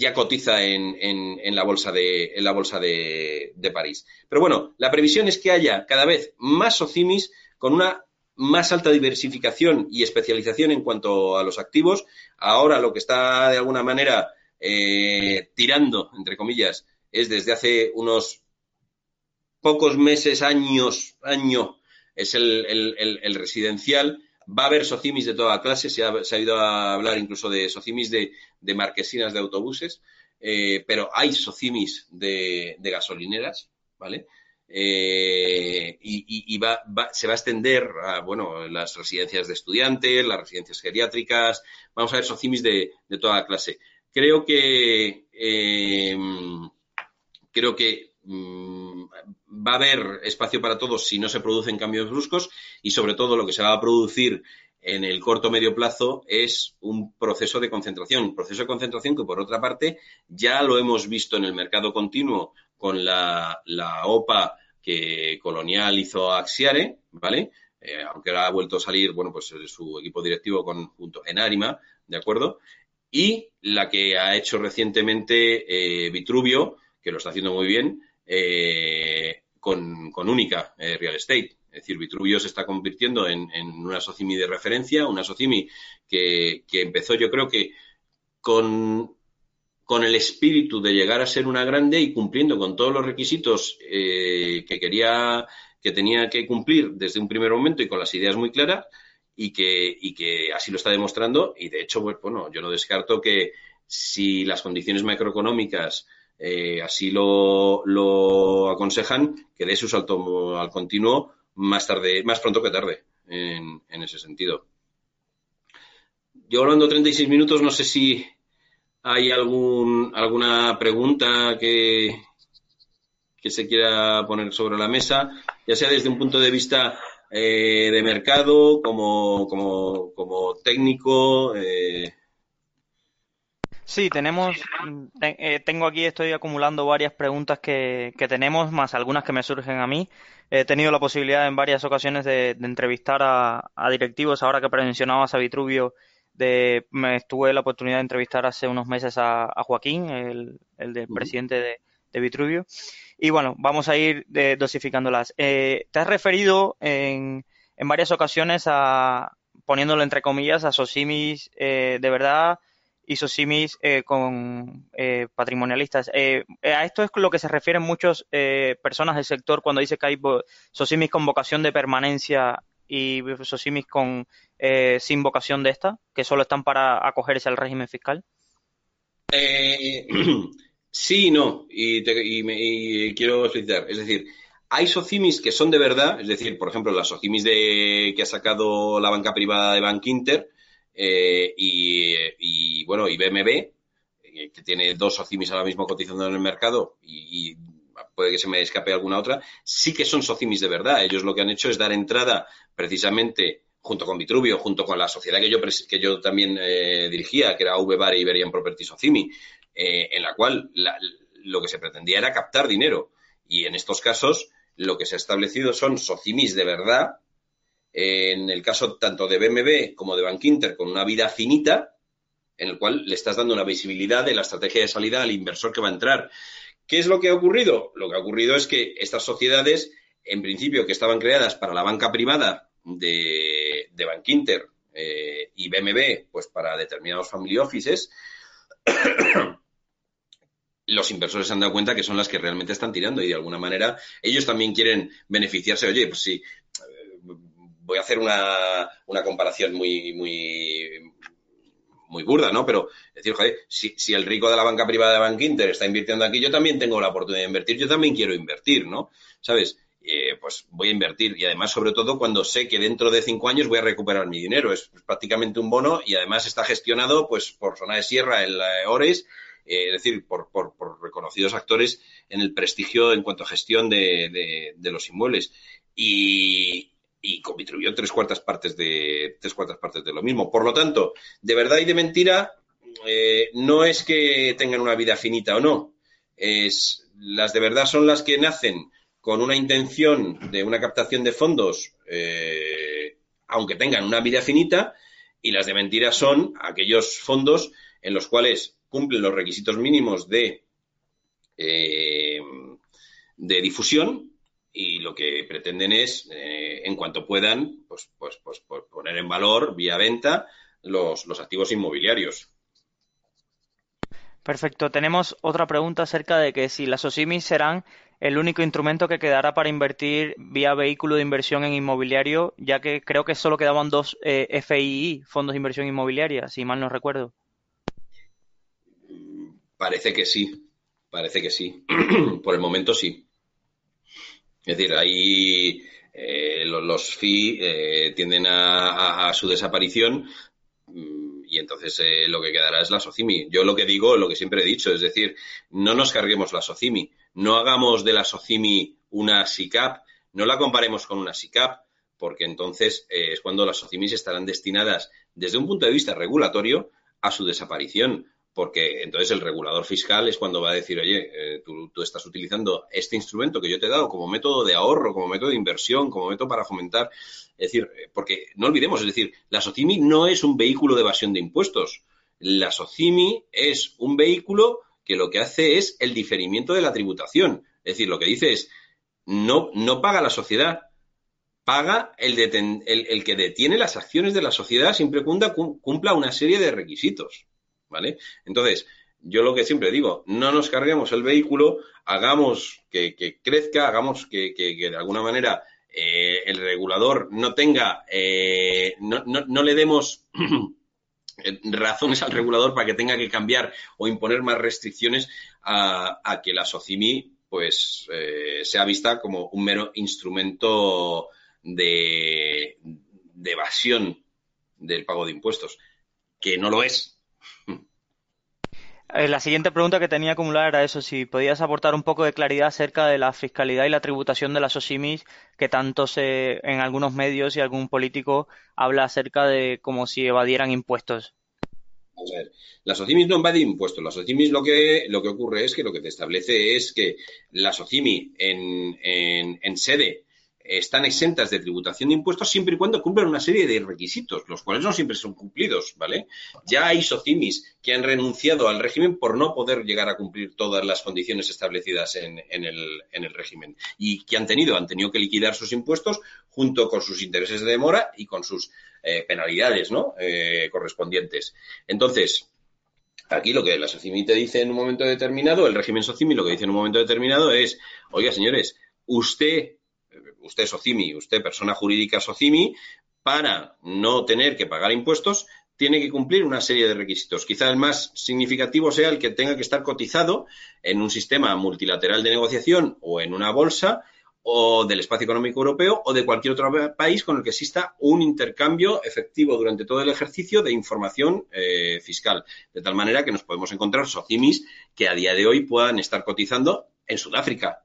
ya cotiza en, la bolsa de, en la bolsa de, París. Pero bueno, la previsión es que haya cada vez más SOCIMIS con una más alta diversificación y especialización en cuanto a los activos. Ahora lo que está de alguna manera eh, tirando, entre comillas, es desde hace unos pocos meses, años, año, es el residencial Va a haber socimis de toda clase, se ha, ido a hablar incluso de socimis de, marquesinas de autobuses, eh, pero hay socimis de, gasolineras, ¿vale? Eh, y, se va a extender a bueno, las residencias de estudiantes, las residencias geriátricas, vamos a ver socimis de, toda clase. Creo que eh, creo que mm, va a haber espacio para todos si no se producen cambios bruscos y sobre todo lo que se va a producir en el corto medio plazo es un proceso de concentración, un proceso de concentración que por otra parte ya lo hemos visto en el mercado continuo con la, OPA que Colonial hizo a Axiare, ¿vale? Eh, aunque ahora ha vuelto a salir, bueno, pues su equipo directivo con, junto en Arima, ¿de acuerdo? Y la que ha hecho recientemente eh, Vitruvio, que lo está haciendo muy bien, eh, con, Única eh, Real Estate. Es decir, Vitruvio se está convirtiendo en, una socimi de referencia, una socimi que, empezó yo creo que con, con, el espíritu de llegar a ser una grande y cumpliendo con todos los requisitos eh, que quería, que tenía que cumplir desde un primer momento y con las ideas muy claras y que, y que así lo está demostrando. Y de hecho, pues, bueno, yo no descarto que si las condiciones macroeconómicas eh, así lo, aconsejan, que dé su salto al continuo más tarde, más pronto que tarde, en, ese sentido. Yo hablando 36 minutos, no sé si hay algún, alguna pregunta que, que se quiera poner sobre la mesa, ya sea desde un punto de vista eh, de mercado, como, como, como técnico. Eh, Sí, tenemos, eh, tengo aquí, estoy acumulando varias preguntas que, que, tenemos, más algunas que me surgen a mí. He tenido la posibilidad en varias ocasiones de, entrevistar a, directivos, ahora que mencionabas a Vitruvio, de, me tuve la oportunidad de entrevistar hace unos meses a, Joaquín, el, el presidente de, de, Vitruvio. Y bueno, vamos a ir dosificándolas. Eh, te has referido en, en varias ocasiones a, poniéndolo entre comillas, a Sosimis eh, de verdad y Sosimis eh, con eh, patrimonialistas. Eh, a esto es lo que se refieren muchas personas del sector cuando dice que hay Sosimis con vocación de permanencia y Sosimis con sin vocación de esta, que solo están para acogerse al régimen fiscal. [CLEARS THROAT] sí y no, y, quiero explicar. Es decir, hay socimis que son de verdad, es decir, por ejemplo, las socimis de, que ha sacado la banca privada de Bank Inter, eh, y, bueno, y BMB, eh, que tiene dos socimis ahora mismo cotizando en el mercado y, puede que se me escape alguna otra, sí que son socimis de verdad. Ellos lo que han hecho es dar entrada precisamente junto con Vitruvio, junto con la sociedad que yo, que yo también eh, dirigía, que era VBAR Iberian Property Socimi, en la cual lo que se pretendía era captar dinero. Y en estos casos, lo que se ha establecido son socimis de verdad, en el caso tanto de BMB como de Bankinter, con una vida finita, en el cual le estás dando una visibilidad de la estrategia de salida al inversor que va a entrar. ¿Qué es lo que ha ocurrido? Lo que ha ocurrido es que estas sociedades, en principio, que estaban creadas para la banca privada de, de Bankinter eh, y BMB, pues para determinados family offices, [COUGHS] los inversores se han dado cuenta que son las que realmente están tirando y de alguna manera ellos también quieren beneficiarse. Oye, pues sí, voy a hacer una, una comparación muy, muy, muy burda, ¿no? Pero decir, joder, si, si, el rico de la banca privada de Bank Inter está invirtiendo aquí, yo también tengo la oportunidad de invertir, yo también quiero invertir, ¿no? ¿Sabes? Eh, pues voy a invertir y además, sobre todo, cuando sé que dentro de cinco años voy a recuperar mi dinero. Es, prácticamente un bono y además está gestionado pues por Zona de Sierra, el Ores, eh, es decir, por, por, reconocidos actores en el prestigio en cuanto a gestión de, de los inmuebles. Y, y contribuyó tres cuartas partes de tres cuartas partes de lo mismo. Por lo tanto, de verdad y de mentira, eh, no es que tengan una vida finita o no. Es, las de verdad son las que nacen con una intención de una captación de fondos, eh, aunque tengan una vida finita, y las de mentira son aquellos fondos en los cuales cumplen los requisitos mínimos de, eh, de difusión y lo que pretenden es, eh, en cuanto puedan, pues, pues, pues, pues, poner en valor vía venta los, los activos inmobiliarios. Perfecto. Tenemos otra pregunta acerca de que si las OSIMI serán el único instrumento que quedará para invertir vía vehículo de inversión en inmobiliario, ya que creo que solo quedaban dos eh, FII, fondos de inversión inmobiliaria, si mal no recuerdo. Parece que sí, parece que sí. [CLEARS THROAT] Por el momento sí. Es decir, ahí eh, los, FI eh, tienden a, su desaparición mm, y entonces eh, lo que quedará es la SOCIMI. Yo lo que digo, lo que siempre he dicho, es decir, no nos carguemos la SOCIMI, no hagamos de la SOCIMI una SICAP, no la comparemos con una SICAP, porque entonces es cuando las SOCIMIs estarán destinadas desde un punto de vista regulatorio a su desaparición porque entonces el regulador fiscal es cuando va a decir, oye, eh, tú, estás utilizando este instrumento que yo te he dado como método de ahorro, como método de inversión, como método para fomentar. Es decir, eh, porque no olvidemos, es decir, la SOCIMI no es un vehículo de evasión de impuestos. La SOCIMI es un vehículo que lo que hace es el diferimiento de la tributación. Es decir, lo que dice es, no, no paga la sociedad, paga el, el, que detiene las acciones de la sociedad siempre cumpla una serie de requisitos. ¿Vale? Entonces, yo lo que siempre digo, no nos carguemos el vehículo, hagamos que, crezca, hagamos que, de alguna manera eh, el regulador no tenga, eh, no, no, le demos [CLEARS THROAT] razones al regulador para que tenga que cambiar o imponer más restricciones a, que la SOCIMI pues eh, sea vista como un mero instrumento de, de evasión del pago de impuestos, que no lo es, eh, la siguiente pregunta que tenía acumulada era eso, si podías aportar un poco de claridad acerca de la fiscalidad y la tributación de las OSIMIS, que tanto se, en algunos medios y algún político habla acerca de como si evadieran impuestos. A ver. La SOCIMIS no invade impuestos. La SOCIMIS lo que, lo que ocurre es que lo que te establece es que la SOCIMI en, en sede están exentas de tributación de impuestos siempre y cuando cumplan una serie de requisitos, los cuales no siempre son cumplidos, ¿vale? Ya hay socimis que han renunciado al régimen por no poder llegar a cumplir todas las condiciones establecidas en, el, régimen y que han tenido, han tenido que liquidar sus impuestos junto con sus intereses de demora y con sus eh, penalidades, ¿no? Eh, correspondientes. Entonces, Aquí lo que la SOCIMI te dice en un momento determinado, el régimen SOCIMI lo que dice en un momento determinado es, oiga, señores, usted usted Socimi, usted persona jurídica Socimi, para no tener que pagar impuestos, tiene que cumplir una serie de requisitos. Quizá el más significativo sea el que tenga que estar cotizado en un sistema multilateral de negociación o en una bolsa o del espacio económico europeo o de cualquier otro país con el que exista un intercambio efectivo durante todo el ejercicio de información eh, fiscal. De tal manera que nos podemos encontrar socimis que a día de hoy puedan estar cotizando en Sudáfrica,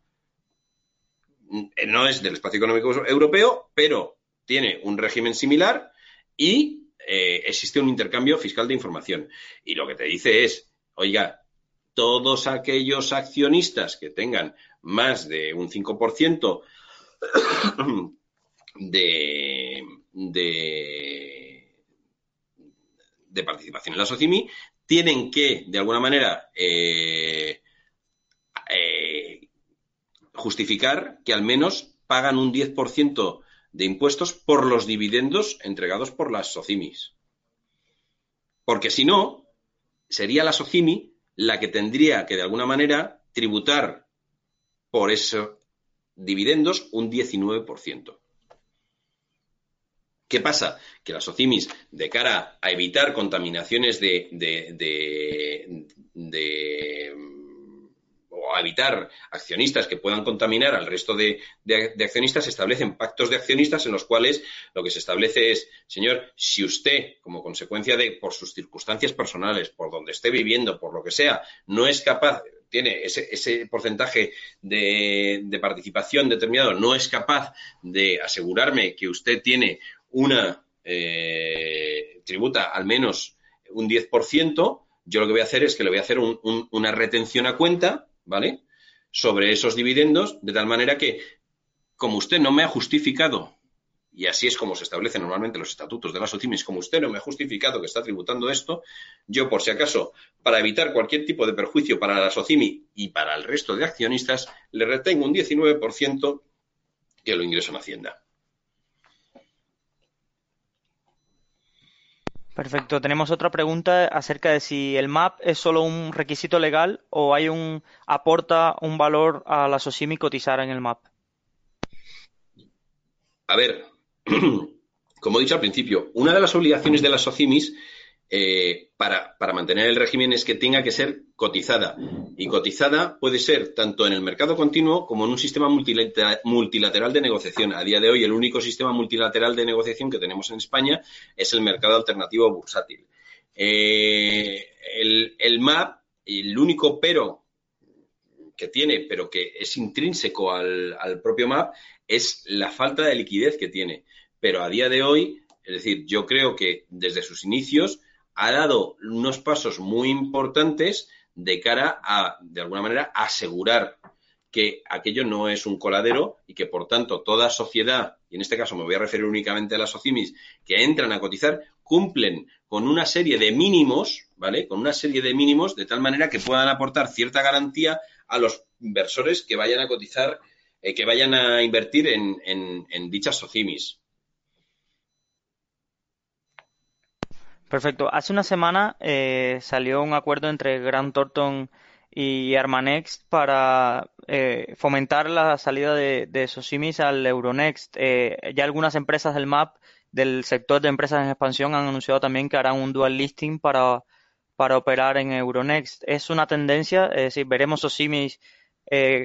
no es del espacio económico europeo, pero tiene un régimen similar y eh, existe un intercambio fiscal de información. Y lo que te dice es, oiga, todos aquellos accionistas que tengan más de un 5% [COUGHS] de, de, de, participación en la SOCIMI tienen que, de alguna manera, eh, justificar que al menos pagan un 10% de impuestos por los dividendos entregados por las SOCIMIs. Porque si no, sería la SOCIMI la que tendría que de alguna manera tributar por esos dividendos un 19%. ¿Qué pasa? Que las SOCIMIs, de cara a evitar contaminaciones de, de a evitar accionistas que puedan contaminar al resto de, accionistas, se establecen pactos de accionistas en los cuales lo que se establece es, señor, si usted, como consecuencia de, por sus circunstancias personales, por donde esté viviendo, por lo que sea, no es capaz, tiene ese, porcentaje de, participación determinado, no es capaz de asegurarme que usted tiene una eh, tributa al menos un 10%, yo lo que voy a hacer es que le voy a hacer una retención a cuenta ¿vale? Sobre esos dividendos, de tal manera que, como usted no me ha justificado, y así es como se establecen normalmente los estatutos de las OCIMIS, como usted no me ha justificado que está tributando esto, yo, por si acaso, para evitar cualquier tipo de perjuicio para la SOCIMI y para el resto de accionistas, le retengo un 19% que lo ingreso en Hacienda. Perfecto. Tenemos otra pregunta acerca de si el MAP es solo un requisito legal o hay un aporta un valor a la SOCIMI cotizar en el MAP. A ver, [CLEARS THROAT] como he dicho al principio, una de las obligaciones de las SOCIMIS eh, para, mantener el régimen es que tenga que ser cotizada. Y cotizada puede ser tanto en el mercado continuo como en un sistema multilateral de negociación. A día de hoy, el único sistema multilateral de negociación que tenemos en España es el mercado alternativo bursátil. Eh, el, el MAP, el único pero que tiene, pero que es intrínseco al, al propio MAP, es la falta de liquidez que tiene. Pero a día de hoy, es decir, yo creo que desde sus inicios ha dado unos pasos muy importantes de cara a, de alguna manera, asegurar que aquello no es un coladero y que, por tanto, toda sociedad, y en este caso me voy a referir únicamente a las SOCIMIS, que entran a cotizar, cumplen con una serie de mínimos, ¿vale? Con una serie de mínimos de tal manera que puedan aportar cierta garantía a los inversores que vayan a cotizar, eh, que vayan a invertir en, en dichas SOCIMIS. Perfecto. Hace una semana eh, salió un acuerdo entre Grant Thornton y Armanext para eh, fomentar la salida de, de Sosimis al Euronext. Eh, ya algunas empresas del MAP, del sector de empresas en expansión, han anunciado también que harán un dual listing para, operar en Euronext. Es una tendencia, es decir, veremos Sosimis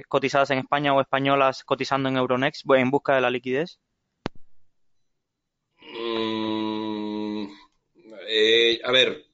cotizadas en España o españolas cotizando en Euronext en busca de la liquidez. Eh, a ver,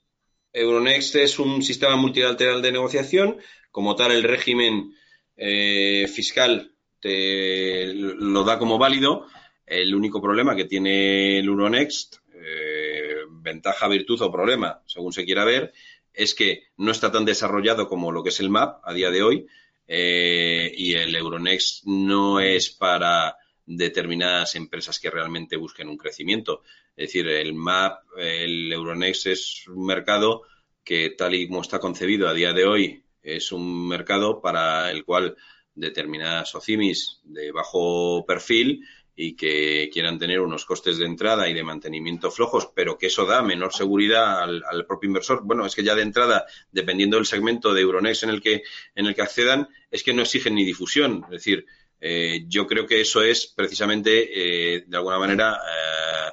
Euronext es un sistema multilateral de negociación. Como tal, el régimen eh, fiscal te lo da como válido. El único problema que tiene el Euronext, eh, ventaja, virtud o problema, según se quiera ver, es que no está tan desarrollado como lo que es el MAP a día de hoy y el Euronext no es para determinadas empresas que realmente busquen un crecimiento. Es decir, el MAP, el Euronext es un mercado que tal y como está concebido a día de hoy es un mercado para el cual determinadas OCIMIS de bajo perfil y que quieran tener unos costes de entrada y de mantenimiento flojos, pero que eso da menor seguridad al, propio inversor. Bueno, es que ya de entrada, dependiendo del segmento de Euronext en el que, en el que accedan, es que no exigen ni difusión. Es decir, eh, yo creo que eso es precisamente, eh, de alguna manera, eh,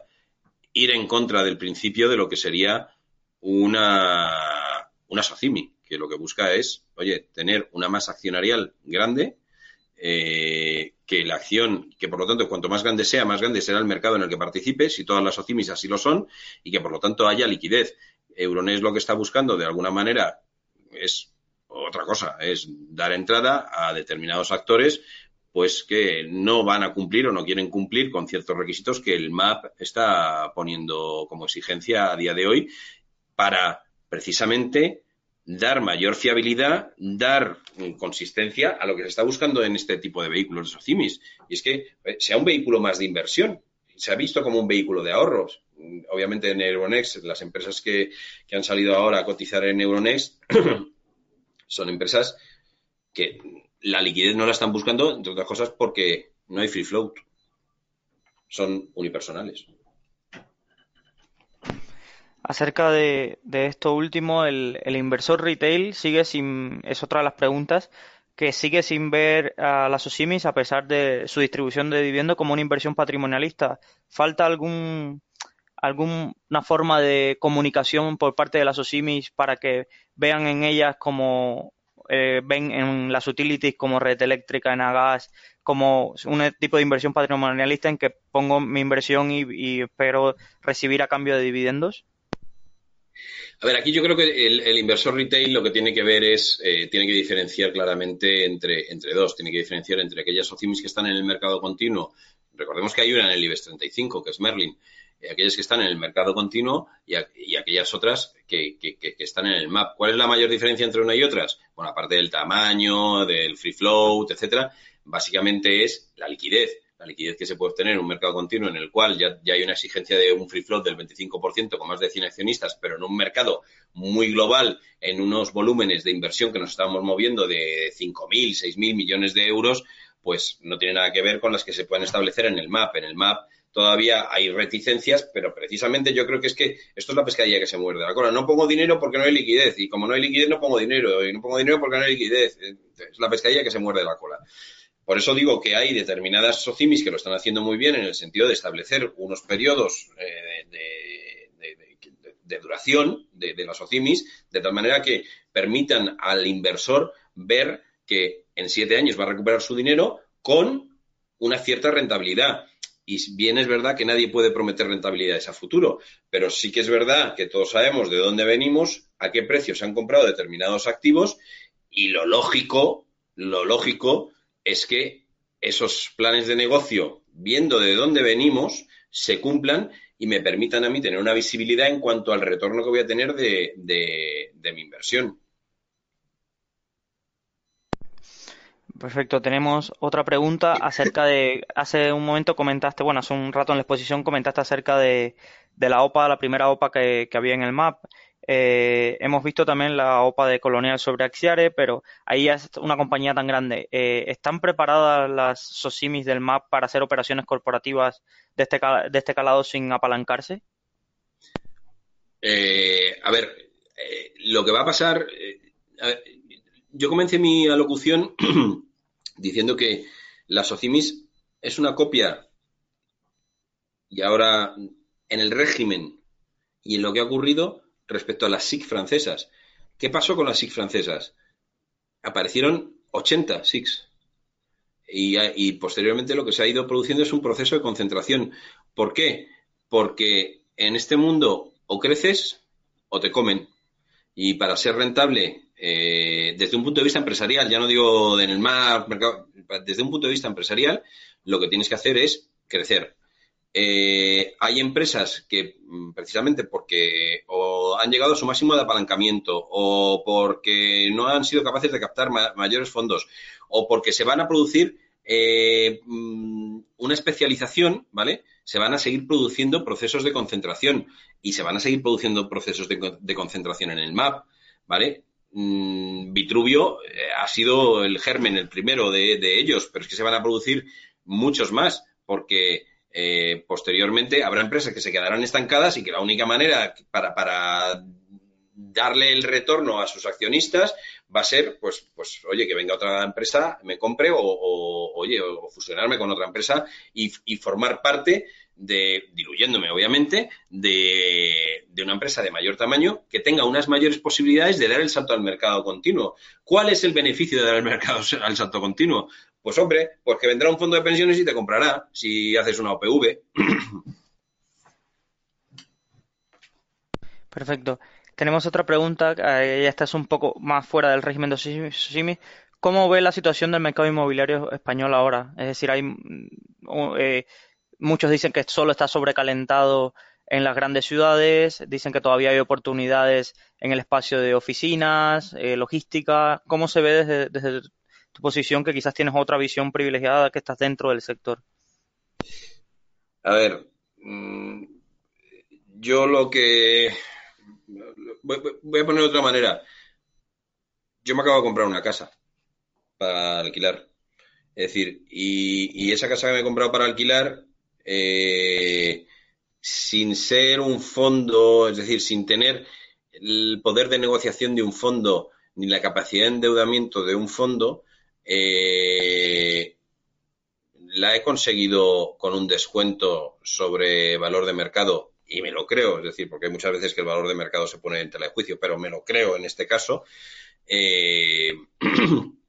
ir en contra del principio de lo que sería una, una SOCIMI, que lo que busca es, oye, tener una masa accionarial grande, que la acción, que por lo tanto cuanto más grande sea, más grande será el mercado en el que participe, si todas las OCIMIS así lo son, y que por lo tanto haya liquidez. Euronext lo que está buscando de alguna manera es otra cosa, es dar entrada a determinados actores pues que no van a cumplir o no quieren cumplir con ciertos requisitos que el MAP está poniendo como exigencia a día de hoy para precisamente dar mayor fiabilidad, dar consistencia a lo que se está buscando en este tipo de vehículos de SOCIMIS. Y es que eh, sea un vehículo más de inversión. Se ha visto como un vehículo de ahorros. Obviamente en Euronext, las empresas que, han salido ahora a cotizar en Euronext [CLEARS THROAT] son empresas que la liquidez no la están buscando, entre otras cosas, porque no hay free float. Son unipersonales. Acerca de, esto último, el, inversor retail sigue sin, es otra de las preguntas, que sigue sin ver a las OSIMIS a pesar de su distribución de dividendos como una inversión patrimonialista. ¿Falta algún, alguna forma de comunicación por parte de las OSIMIS para que vean en ellas como eh, ven en las utilities como red eléctrica, en gas, como un tipo de inversión patrimonialista en que pongo mi inversión y espero recibir a cambio de dividendos? A ver, aquí yo creo que el, inversor retail lo que tiene que ver es, eh, tiene que diferenciar claramente entre, entre dos, tiene que diferenciar entre aquellas OCIMIS que están en el mercado continuo, recordemos que hay una en el IBEX 35, que es Merlin, eh, aquellas que están en el mercado continuo y, aquellas otras que, que, están en el MAP. ¿Cuál es la mayor diferencia entre una y otras? Bueno, aparte del tamaño, del free float, etcétera, básicamente es la liquidez la liquidez que se puede obtener en un mercado continuo en el cual ya, hay una exigencia de un free float del 25% con más de 100 accionistas, pero en un mercado muy global, en unos volúmenes de inversión que nos estamos moviendo de 5.000, 6.000 millones de euros, pues no tiene nada que ver con las que se pueden establecer en el MAP. En el MAP todavía hay reticencias, pero precisamente yo creo que es que esto es la pescadilla que se muerde la cola. No pongo dinero porque no hay liquidez, y como no hay liquidez no pongo dinero, y no pongo dinero porque no hay liquidez. Es la pescadilla que se muerde la cola. Por eso digo que hay determinadas SOCIMIS que lo están haciendo muy bien en el sentido de establecer unos periodos eh, de, duración de, las SOCIMIS, de tal manera que permitan al inversor ver que en siete años va a recuperar su dinero con una cierta rentabilidad. Y bien es verdad que nadie puede prometer rentabilidades a futuro, pero sí que es verdad que todos sabemos de dónde venimos, a qué precio se han comprado determinados activos y lo lógico, lo lógico es que esos planes de negocio, viendo de dónde venimos, se cumplan y me permitan a mí tener una visibilidad en cuanto al retorno que voy a tener de, mi inversión. Perfecto, tenemos otra pregunta acerca de, hace un momento comentaste, bueno, hace un rato en la exposición comentaste acerca de, la OPA, la primera OPA que, que había en el MAP eh, hemos visto también la OPA de Colonial sobre Axiare, pero ahí es una compañía tan grande. Eh, ¿Están preparadas las SOSIMIS del MAP para hacer operaciones corporativas de este, de este calado sin apalancarse? Eh, a ver, lo que va a pasar. Yo comencé mi alocución [CLEARS THROAT] diciendo que la SOCIMIS es una copia y ahora en el régimen y en lo que ha ocurrido respecto a las SIC francesas. ¿Qué pasó con las SIC francesas? Aparecieron 80 SICs. Y, posteriormente lo que se ha ido produciendo es un proceso de concentración. ¿Por qué? Porque en este mundo o creces o te comen. Y para ser rentable, eh, desde un punto de vista empresarial, ya no digo en el mar, desde un punto de vista empresarial, lo que tienes que hacer es crecer. eh, hay empresas que mm, precisamente porque han llegado a su máximo de apalancamiento o porque no han sido capaces de captar mayores fondos o porque se van a producir eh, mm, una especialización, ¿vale? Se van a seguir produciendo procesos de concentración y se van a seguir produciendo procesos de, concentración en el MAP, ¿vale? Vitruvio eh, ha sido el germen, el primero de, de ellos, pero es que se van a producir muchos más porque eh, posteriormente habrá empresas que se quedarán estancadas y que la única manera para, para darle el retorno a sus accionistas va a ser, pues, pues oye, que venga otra empresa, me compre o, oye, o fusionarme con otra empresa y, formar parte de, diluyéndome obviamente, de, de, una empresa de mayor tamaño que tenga unas mayores posibilidades de dar el salto al mercado continuo. ¿Cuál es el beneficio de dar el mercado [LAUGHS] al salto continuo? Pues hombre, pues que vendrá un fondo de pensiones y te comprará si haces una OPV. [CLEARS THROAT] Perfecto. Tenemos otra pregunta, eh, esta es un poco más fuera del régimen de Sosimi. ¿Cómo ve la situación del mercado inmobiliario español ahora? Es decir, hay mm, eh, muchos dicen que solo está sobrecalentado en las grandes ciudades, dicen que todavía hay oportunidades en el espacio de oficinas, eh, logística. ¿Cómo se ve desde, tu posición que quizás tienes otra visión privilegiada que estás dentro del sector? A ver, mm, yo lo que... Voy a poner de otra manera. Yo me acabo de comprar una casa para alquilar. Es decir, y, esa casa que me he comprado para alquilar, eh, sin ser un fondo, es decir, sin tener el poder de negociación de un fondo ni la capacidad de endeudamiento de un fondo, eh, la he conseguido con un descuento sobre valor de mercado y me lo creo, es decir, porque hay muchas veces que el valor de mercado se pone en tela de juicio, pero me lo creo en este caso, eh, [CLEARS THROAT]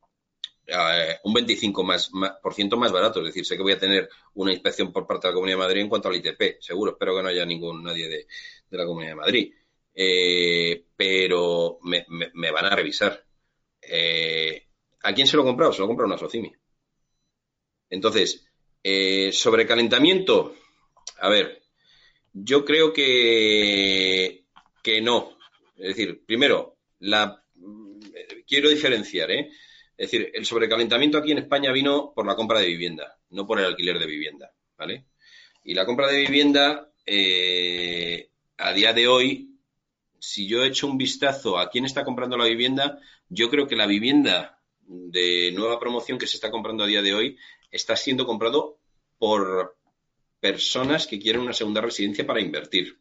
un 25 más, por ciento más barato. Es decir, sé que voy a tener una inspección por parte de la Comunidad de Madrid en cuanto al ITP, seguro. Espero que no haya ningún nadie de, la Comunidad de Madrid. Eh, pero me, van a revisar. Eh, ¿A quién se lo he comprado? Se lo he comprado una Socimi. Entonces, eh, sobrecalentamiento. A ver, yo creo que, que no. Es decir, primero, la, quiero diferenciar, ¿eh? Es decir, el sobrecalentamiento aquí en España vino por la compra de vivienda, no por el alquiler de vivienda, ¿vale? Y la compra de vivienda, eh, a día de hoy, si yo he hecho un vistazo a quién está comprando la vivienda, yo creo que la vivienda de nueva promoción que se está comprando a día de hoy está siendo comprado por personas que quieren una segunda residencia para invertir.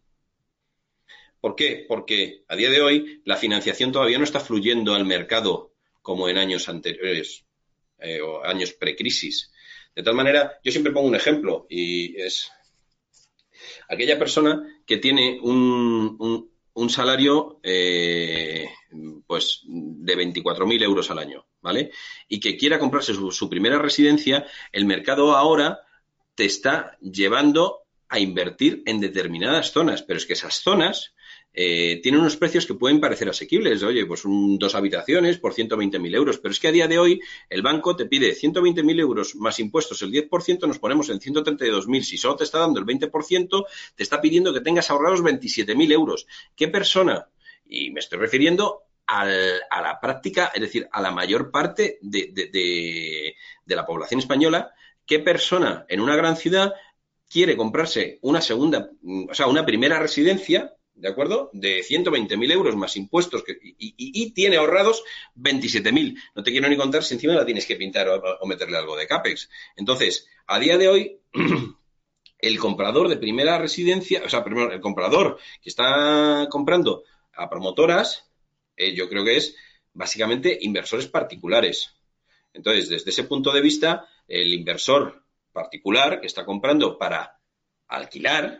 ¿Por qué? Porque a día de hoy la financiación todavía no está fluyendo al mercado como en años anteriores eh, o años precrisis. De tal manera, yo siempre pongo un ejemplo y es aquella persona que tiene un, un salario eh, pues de 24.000 euros al año, ¿vale? Y que quiera comprarse su, primera residencia, el mercado ahora te está llevando a invertir en determinadas zonas, pero es que esas zonas eh, tiene unos precios que pueden parecer asequibles. Oye, pues un, dos habitaciones por 120.000 euros. Pero es que a día de hoy el banco te pide 120.000 euros más impuestos, el 10%, nos ponemos en 132.000. Si solo te está dando el 20%, te está pidiendo que tengas ahorrados 27.000 euros. ¿Qué persona? Y me estoy refiriendo a la práctica, es decir, a la mayor parte de, de la población española. ¿Qué persona en una gran ciudad quiere comprarse una segunda, o sea, una primera residencia ¿de acuerdo? De 120.000 euros más impuestos y, tiene ahorrados 27.000. No te quiero ni contar si encima la tienes que pintar o, meterle algo de CAPEX. Entonces, a día de hoy, [CLEARS THROAT] el comprador de primera residencia, o sea, primero, el comprador que está comprando a promotoras, eh, yo creo que es básicamente inversores particulares. Entonces, desde ese punto de vista, el inversor particular que está comprando para alquilar,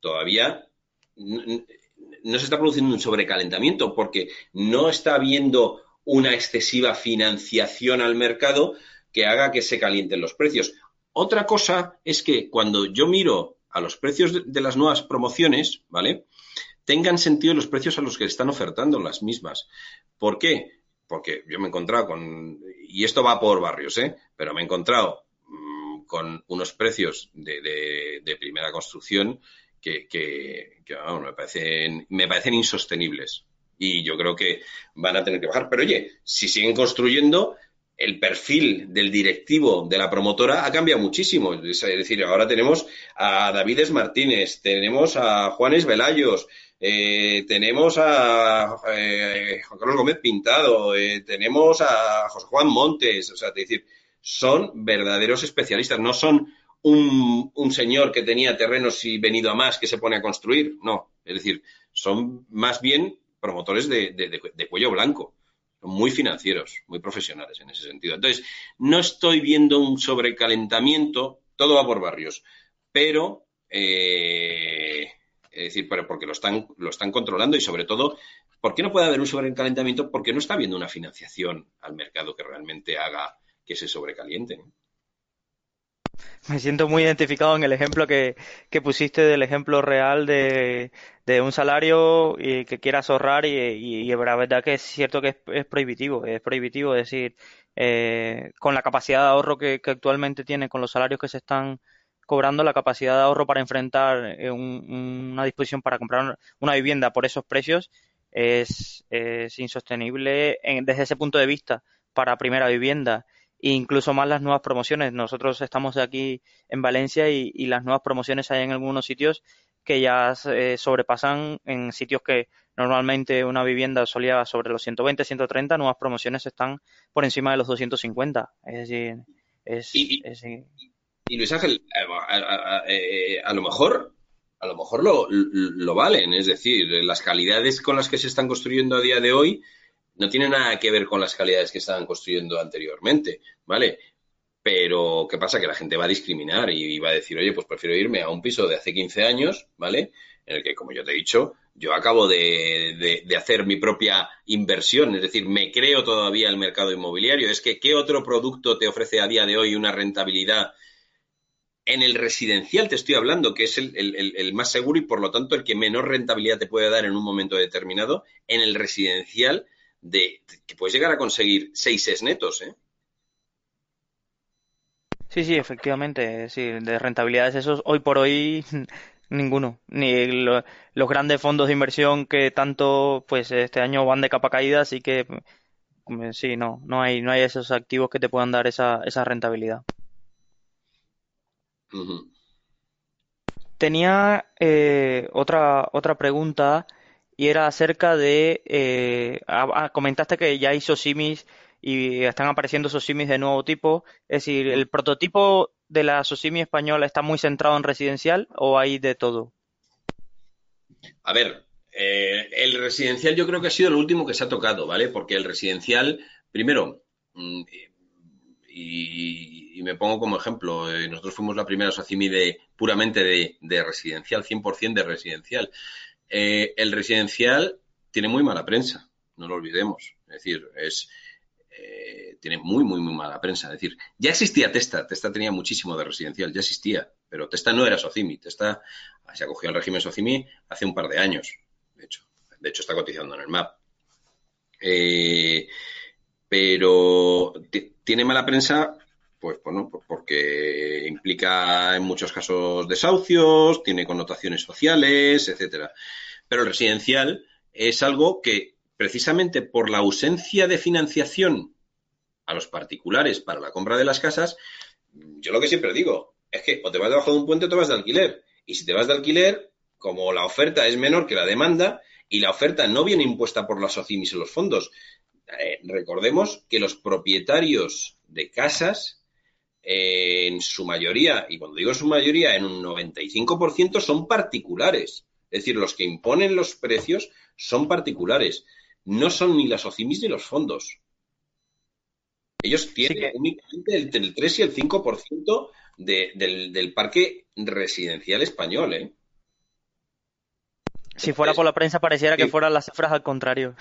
todavía no, se está produciendo un sobrecalentamiento porque no está habiendo una excesiva financiación al mercado que haga que se calienten los precios. Otra cosa es que cuando yo miro a los precios de, las nuevas promociones, ¿vale? Tengan sentido los precios a los que están ofertando las mismas. ¿Por qué? Porque yo me he encontrado con, y esto va por barrios, ¿eh? Pero me he encontrado con unos precios de, primera construcción que, me, parecen, me parecen insostenibles. Y yo creo que van a tener que bajar. Pero oye, si siguen construyendo, el perfil del directivo de la promotora ha cambiado muchísimo. Es decir, ahora tenemos a Davides Martínez, tenemos a Juanes Velayos, eh, tenemos a eh, Juan Carlos Gómez Pintado, eh, tenemos a José Juan Montes, o sea, es decir, son verdaderos especialistas, no son un, señor que tenía terrenos y venido a más que se pone a construir, no, es decir, son más bien promotores de, cuello blanco, son muy financieros, muy profesionales en ese sentido. Entonces, no estoy viendo un sobrecalentamiento, todo va por barrios, pero es decir, pero porque lo están, lo están controlando y sobre todo, ¿por qué no puede haber un sobrecalentamiento? Porque no está habiendo una financiación al mercado que realmente haga que se sobrecaliente. [LAUGHS] Me siento muy identificado en el ejemplo que, pusiste del ejemplo real de, un salario y que quieras ahorrar y, la verdad que es cierto que es, prohibitivo, es prohibitivo, es decir, eh, con la capacidad de ahorro que, actualmente tiene, con los salarios que se están cobrando, la capacidad de ahorro para enfrentar eh, una disposición para comprar una vivienda por esos precios es, insostenible desde ese punto de vista para primera vivienda e incluso más las nuevas promociones. Nosotros estamos aquí en Valencia y, las nuevas promociones hay en algunos sitios que ya sobrepasan en sitios que normalmente una vivienda solía sobre los 120, 130, nuevas promociones están por encima de los 250. Es decir, es... Y, Luis Ángel, eh, a, lo mejor a lo mejor lo, lo, valen, es decir, las calidades con las que se están construyendo a día de hoy no tiene nada que ver con las calidades que estaban construyendo anteriormente, ¿vale? Pero, ¿qué pasa? Que la gente va a discriminar y va a decir, oye, pues prefiero irme a un piso de hace 15 años, ¿vale? En el que, como yo te he dicho, yo acabo de, hacer mi propia inversión, es decir, me creo todavía el mercado inmobiliario. Es que, ¿qué otro producto te ofrece a día de hoy una rentabilidad? En el residencial te estoy hablando, que es el, el, más seguro y por lo tanto el que menor rentabilidad te puede dar en un momento determinado. En el residencial de que puedes llegar a conseguir seis es netos, ¿eh? Sí, sí, efectivamente, sí, de rentabilidades esos hoy por hoy [LAUGHS] ninguno, ni los grandes fondos de inversión que tanto pues este año van de capa caída, así que mm, sí, no, no hay no hay esos activos que te puedan dar esa, esa rentabilidad. Tenía eh, otra otra pregunta y era acerca de, eh, comentaste que ya hay SOSIMIS y están apareciendo SOSIMIS de nuevo tipo, es decir, ¿el prototipo de la SOSIMI española está muy centrado en residencial o hay de todo? A ver, eh, el residencial yo creo que ha sido lo último que se ha tocado, ¿vale? Porque el residencial, primero, mm, y, me pongo como ejemplo, eh, nosotros fuimos la primera SOCIMI de, puramente de, de residencial, 100% de residencial. Eh, el residencial tiene muy mala prensa, no lo olvidemos. Es decir, es, eh, tiene muy, muy, muy mala prensa. Es decir, ya existía Testa, Testa tenía muchísimo de residencial, ya existía, pero Testa no era Socimi. Testa se acogió al régimen Socimi hace un par de años, de hecho. De hecho, está cotizando en el MAP. Eh, pero tiene mala prensa pues bueno, porque implica en muchos casos desahucios, tiene connotaciones sociales, etcétera. Pero el residencial es algo que precisamente por la ausencia de financiación a los particulares para la compra de las casas, yo lo que siempre digo es que o te vas debajo de un puente o te vas de alquiler. Y si te vas de alquiler, como la oferta es menor que la demanda y la oferta no viene impuesta por las SOCIMIS y los fondos, eh, recordemos que los propietarios de casas en su mayoría, y cuando digo su mayoría, en un 95% son particulares. Es decir, los que imponen los precios son particulares. No son ni las OCIMIS ni los fondos. Ellos tienen únicamente entre el 3 y el 5% de, del, del parque residencial español. ¿eh? Si fuera por la prensa, pareciera que fueran las cifras al contrario.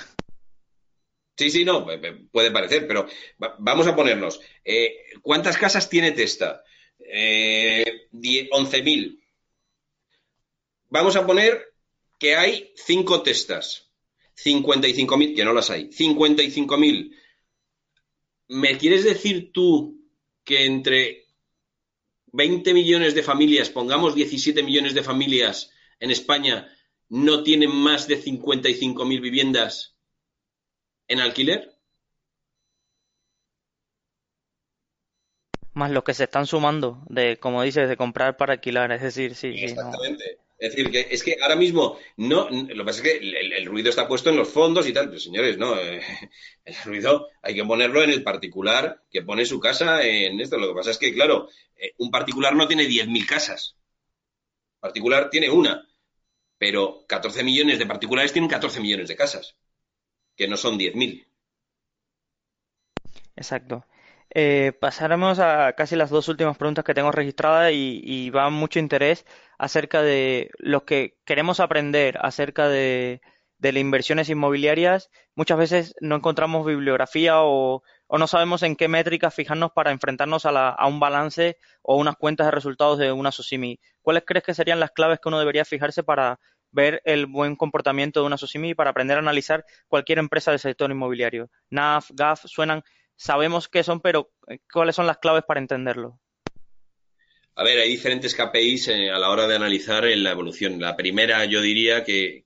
Sí, sí, no, puede parecer, pero vamos a ponernos. Eh, ¿Cuántas casas tiene Testa? Eh, 11.000. Vamos a poner que hay cinco testas. 55.000, que no las hay. 55.000. ¿Me quieres decir tú que entre 20 millones de familias, pongamos 17 millones de familias en España, no tienen más de 55.000 viviendas en alquiler? Más los que se están sumando, de como dices, de comprar para alquilar, es decir, sí, sí. Exactamente. Es decir, que es que ahora mismo no, lo que pasa es que el, ruido está puesto en los fondos y tal, pero señores, no, eh, [LAUGHS] el ruido hay que ponerlo en el particular que pone su casa en esto. Lo que pasa es que, claro, eh, un particular no tiene 10.000 casas. Particular tiene una, pero 14 millones de particulares tienen 14 millones de casas, que no son 10.000. Exacto. Eh, pasaremos a casi las dos últimas preguntas que tengo registradas y, va mucho interés acerca de lo que queremos aprender acerca de, las inversiones inmobiliarias. Muchas veces no encontramos bibliografía o, no sabemos en qué métricas fijarnos para enfrentarnos a, un balance o unas cuentas de resultados de una SOCIMI. ¿Cuáles crees que serían las claves que uno debería fijarse para ver el buen comportamiento de una SOCIMI para aprender a analizar cualquier empresa del sector inmobiliario? NAF, GAF, suenan sabemos qué son, pero eh, ¿cuáles son las claves para entenderlo? A ver, hay diferentes KPIs eh, a la hora de analizar la evolución. La primera, yo diría que,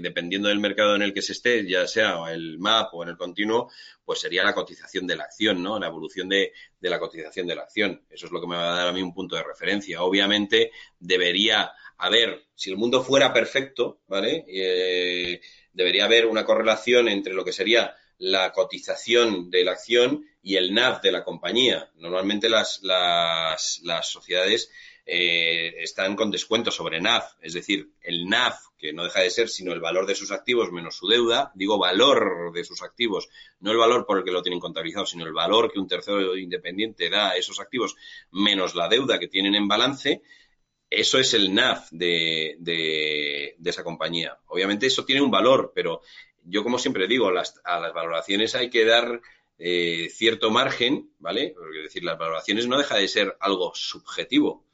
dependiendo del mercado en el que se esté, ya sea el MAP o en el continuo, pues sería la cotización de la acción, ¿no? La evolución de, la cotización de la acción. Eso es lo que me va a dar a mí un punto de referencia. Obviamente, debería haber, si el mundo fuera perfecto, ¿vale? Eh, debería haber una correlación entre lo que sería la cotización de la acción y el NAV de la compañía. Normalmente las, las, sociedades eh, están con descuento sobre NAV, es decir, el NAV, que no deja de ser sino el valor de sus activos menos su deuda, digo valor de sus activos, no el valor por el que lo tienen contabilizado, sino el valor que un tercero independiente da a esos activos menos la deuda que tienen en balance, eso es el NAV de, de, esa compañía. Obviamente eso tiene un valor, pero yo como siempre digo, a las valoraciones hay que dar eh, cierto margen, ¿vale? Es decir, las valoraciones no deja de ser algo subjetivo,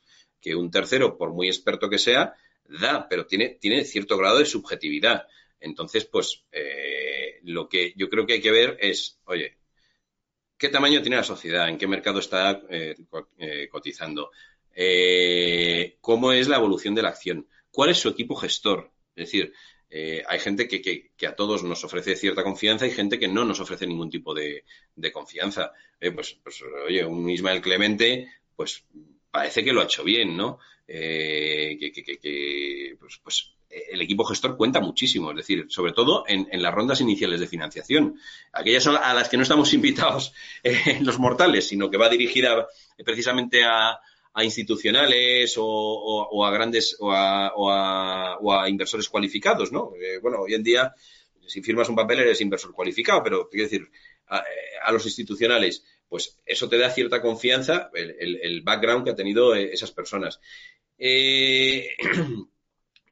que un tercero, por muy experto que sea, da, pero tiene, tiene cierto grado de subjetividad. Entonces, pues, eh, lo que yo creo que hay que ver es, oye, ¿qué tamaño tiene la sociedad? ¿En qué mercado está eh, cotizando? ¿Cómo es la evolución de la acción? ¿Cuál es su equipo gestor? Es decir, eh, hay gente que, a todos nos ofrece cierta confianza y gente que no nos ofrece ningún tipo de, confianza. Eh, pues, pues, oye, un Ismael Clemente, pues parece que lo ha hecho bien, ¿no? Eh, que, pues, pues, el equipo gestor cuenta muchísimo, es decir, sobre todo en, las rondas iniciales de financiación. Aquellas a las que no estamos [LAUGHS] invitados los mortales, sino que va dirigida precisamente a, a institucionales o, a grandes o a, inversores cualificados, ¿no? bueno, hoy en día, si firmas un papel eres inversor cualificado, pero quiero decir, a, los institucionales, pues eso te da cierta confianza, el, background que ha tenido eh, esas personas. Eh, [CLEARS THROAT]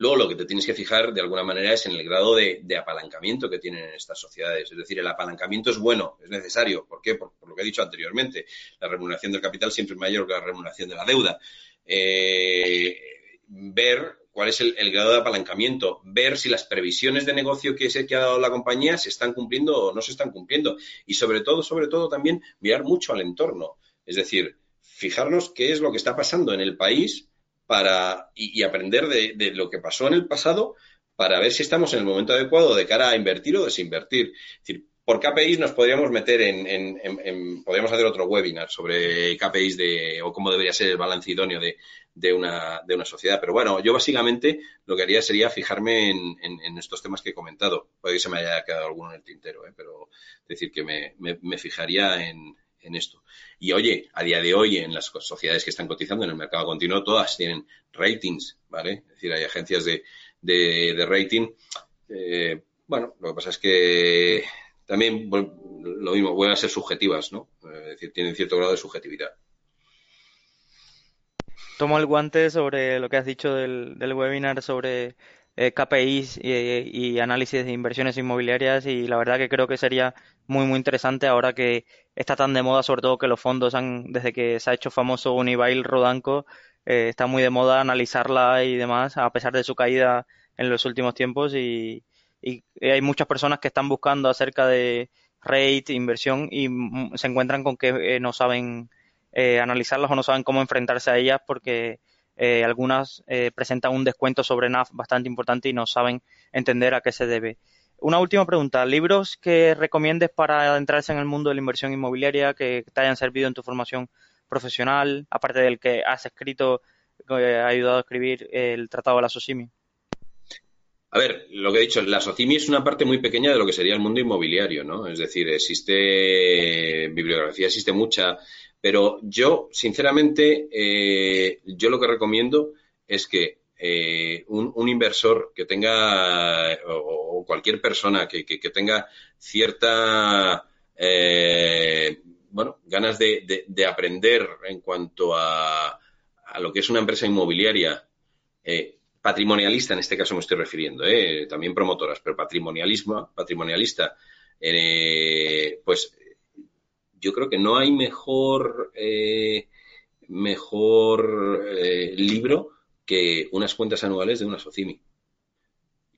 Luego lo que te tienes que fijar de alguna manera es en el grado de, apalancamiento que tienen estas sociedades. Es decir, el apalancamiento es bueno, es necesario. ¿Por qué? Por, lo que he dicho anteriormente. La remuneración del capital siempre es mayor que la remuneración de la deuda. Eh, ver cuál es el, grado de apalancamiento, ver si las previsiones de negocio que, que ha dado la compañía se están cumpliendo o no se están cumpliendo. Y sobre todo, sobre todo también mirar mucho al entorno. Es decir, fijarnos qué es lo que está pasando en el país para, y, aprender de, lo que pasó en el pasado para ver si estamos en el momento adecuado de cara a invertir o desinvertir. Es decir, por KPIs nos podríamos meter en, podríamos hacer otro webinar sobre KPIs de, o cómo debería ser el balance idóneo de, una, de una sociedad. Pero bueno, yo básicamente lo que haría sería fijarme en, estos temas que he comentado. Puede que se me haya quedado alguno en el tintero, ¿eh? pero decir que me fijaría en, en esto. Y oye, a día de hoy en las sociedades que están cotizando en el mercado continuo, todas tienen ratings, ¿vale? Es decir, hay agencias de, de, rating. Eh, bueno, lo que pasa es que también lo mismo, vuelven a ser subjetivas, ¿no? Es decir, tienen cierto grado de subjetividad. Tomo el guante sobre lo que has dicho del, del webinar sobre eh, KPIs y, análisis de inversiones inmobiliarias y la verdad que creo que sería muy muy interesante ahora que está tan de moda, sobre todo que los fondos han, desde que se ha hecho famoso Unibail Rodanco, eh, está muy de moda analizarla y demás, a pesar de su caída en los últimos tiempos y, hay muchas personas que están buscando acerca de rate, inversión y se encuentran con que eh, no saben eh, analizarlas o no saben cómo enfrentarse a ellas porque eh, algunas eh, presentan un descuento sobre NAF bastante importante y no saben entender a qué se debe. Una última pregunta. ¿Libros que recomiendes para adentrarse en el mundo de la inversión inmobiliaria que te hayan servido en tu formación profesional, aparte del que has escrito, ha ayudado a escribir el Tratado de la SOCIMI? A ver, lo que he dicho, la SOCIMI es una parte muy pequeña de lo que sería el mundo inmobiliario, ¿no? Es decir, existe bibliografía, existe mucha, pero yo, sinceramente, eh, yo lo que recomiendo es que eh, un, inversor que tenga, o, cualquier persona que, tenga cierta, eh, bueno, ganas de, aprender en cuanto a, a, lo que es una empresa inmobiliaria, patrimonialista, en este caso me estoy refiriendo, también promotoras, pero patrimonialismo, patrimonialista, pues yo creo que no hay mejor, eh, mejor eh, libro que unas cuentas anuales de una SOCIMI.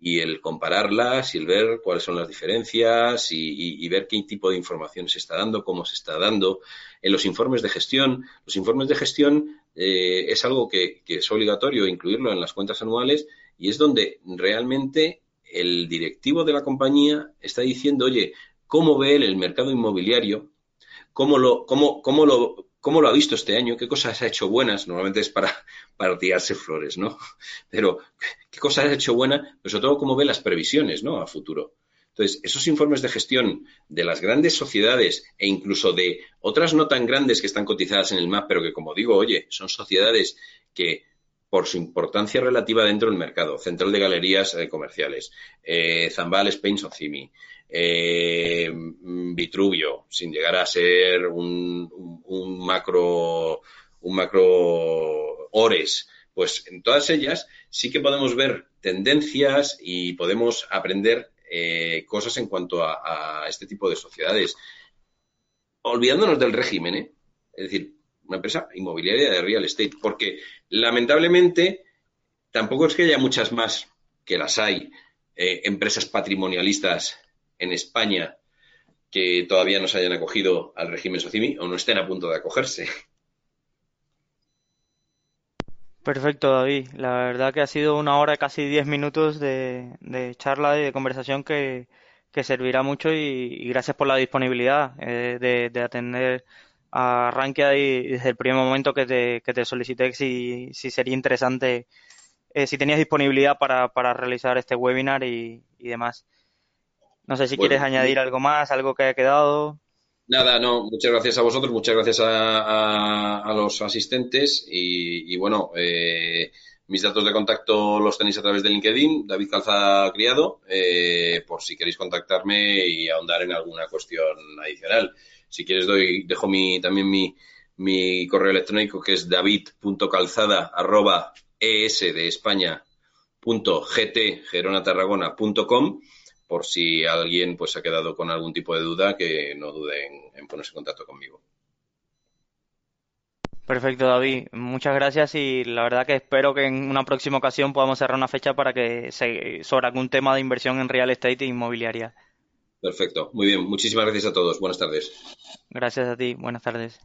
Y el compararlas y el ver cuáles son las diferencias y, ver qué tipo de información se está dando, cómo se está dando. En los informes de gestión, los informes de gestión eh, es algo que, que es obligatorio incluirlo en las cuentas anuales y es donde realmente el directivo de la compañía está diciendo, oye, ¿cómo ve él el mercado inmobiliario? Cómo lo, cómo, cómo lo, cómo lo ha visto este año, qué cosas ha hecho buenas, normalmente es para, para tirarse flores, ¿no? [LAUGHS] Pero qué cosas ha hecho buenas, pero sobre todo cómo ve las previsiones, ¿no? A futuro. Entonces, esos informes de gestión de las grandes sociedades e incluso de otras no tan grandes que están cotizadas en el MAP, pero que, como digo, oye, son sociedades que por su importancia relativa dentro del mercado, Central de Galerías eh, Comerciales, eh, Zambal Spain Socimi, eh, Vitruvio, sin llegar a ser un, macro, un macro Ores, pues en todas ellas sí que podemos ver tendencias y podemos aprender eh, cosas en cuanto a, este tipo de sociedades. Olvidándonos del régimen, ¿eh? es decir, una empresa inmobiliaria de real estate, porque lamentablemente tampoco es que haya muchas más que las hay, eh, empresas patrimonialistas en España que todavía no se hayan acogido al régimen SOCIMI o no estén a punto de acogerse. Perfecto, David. La verdad que ha sido una hora, casi diez minutos de, charla y de conversación que, servirá mucho y, gracias por la disponibilidad eh, de, atender a Rankia y desde el primer momento que te, que te solicité si, si sería interesante, eh, si tenías disponibilidad para, para realizar este webinar y demás. No sé si quieres añadir algo más, algo que haya quedado. Nada, no, muchas gracias a vosotros, muchas gracias a, los asistentes y, bueno, eh, mis datos de contacto los tenéis a través de LinkedIn, David Calza Criado, eh, por si queréis contactarme y ahondar en alguna cuestión adicional. Si quieres doy, dejo mi, también mi, mi correo electrónico que es david.calzada arroba de España punto gt por si alguien pues ha quedado con algún tipo de duda, que no dude en, ponerse en contacto conmigo. Perfecto, David. Muchas gracias y la verdad que espero que en una próxima ocasión podamos cerrar una fecha para que se, sobre algún tema de inversión en real estate e inmobiliaria. Perfecto. Muy bien. Muchísimas gracias a todos. Buenas tardes. Gracias a ti. Buenas tardes.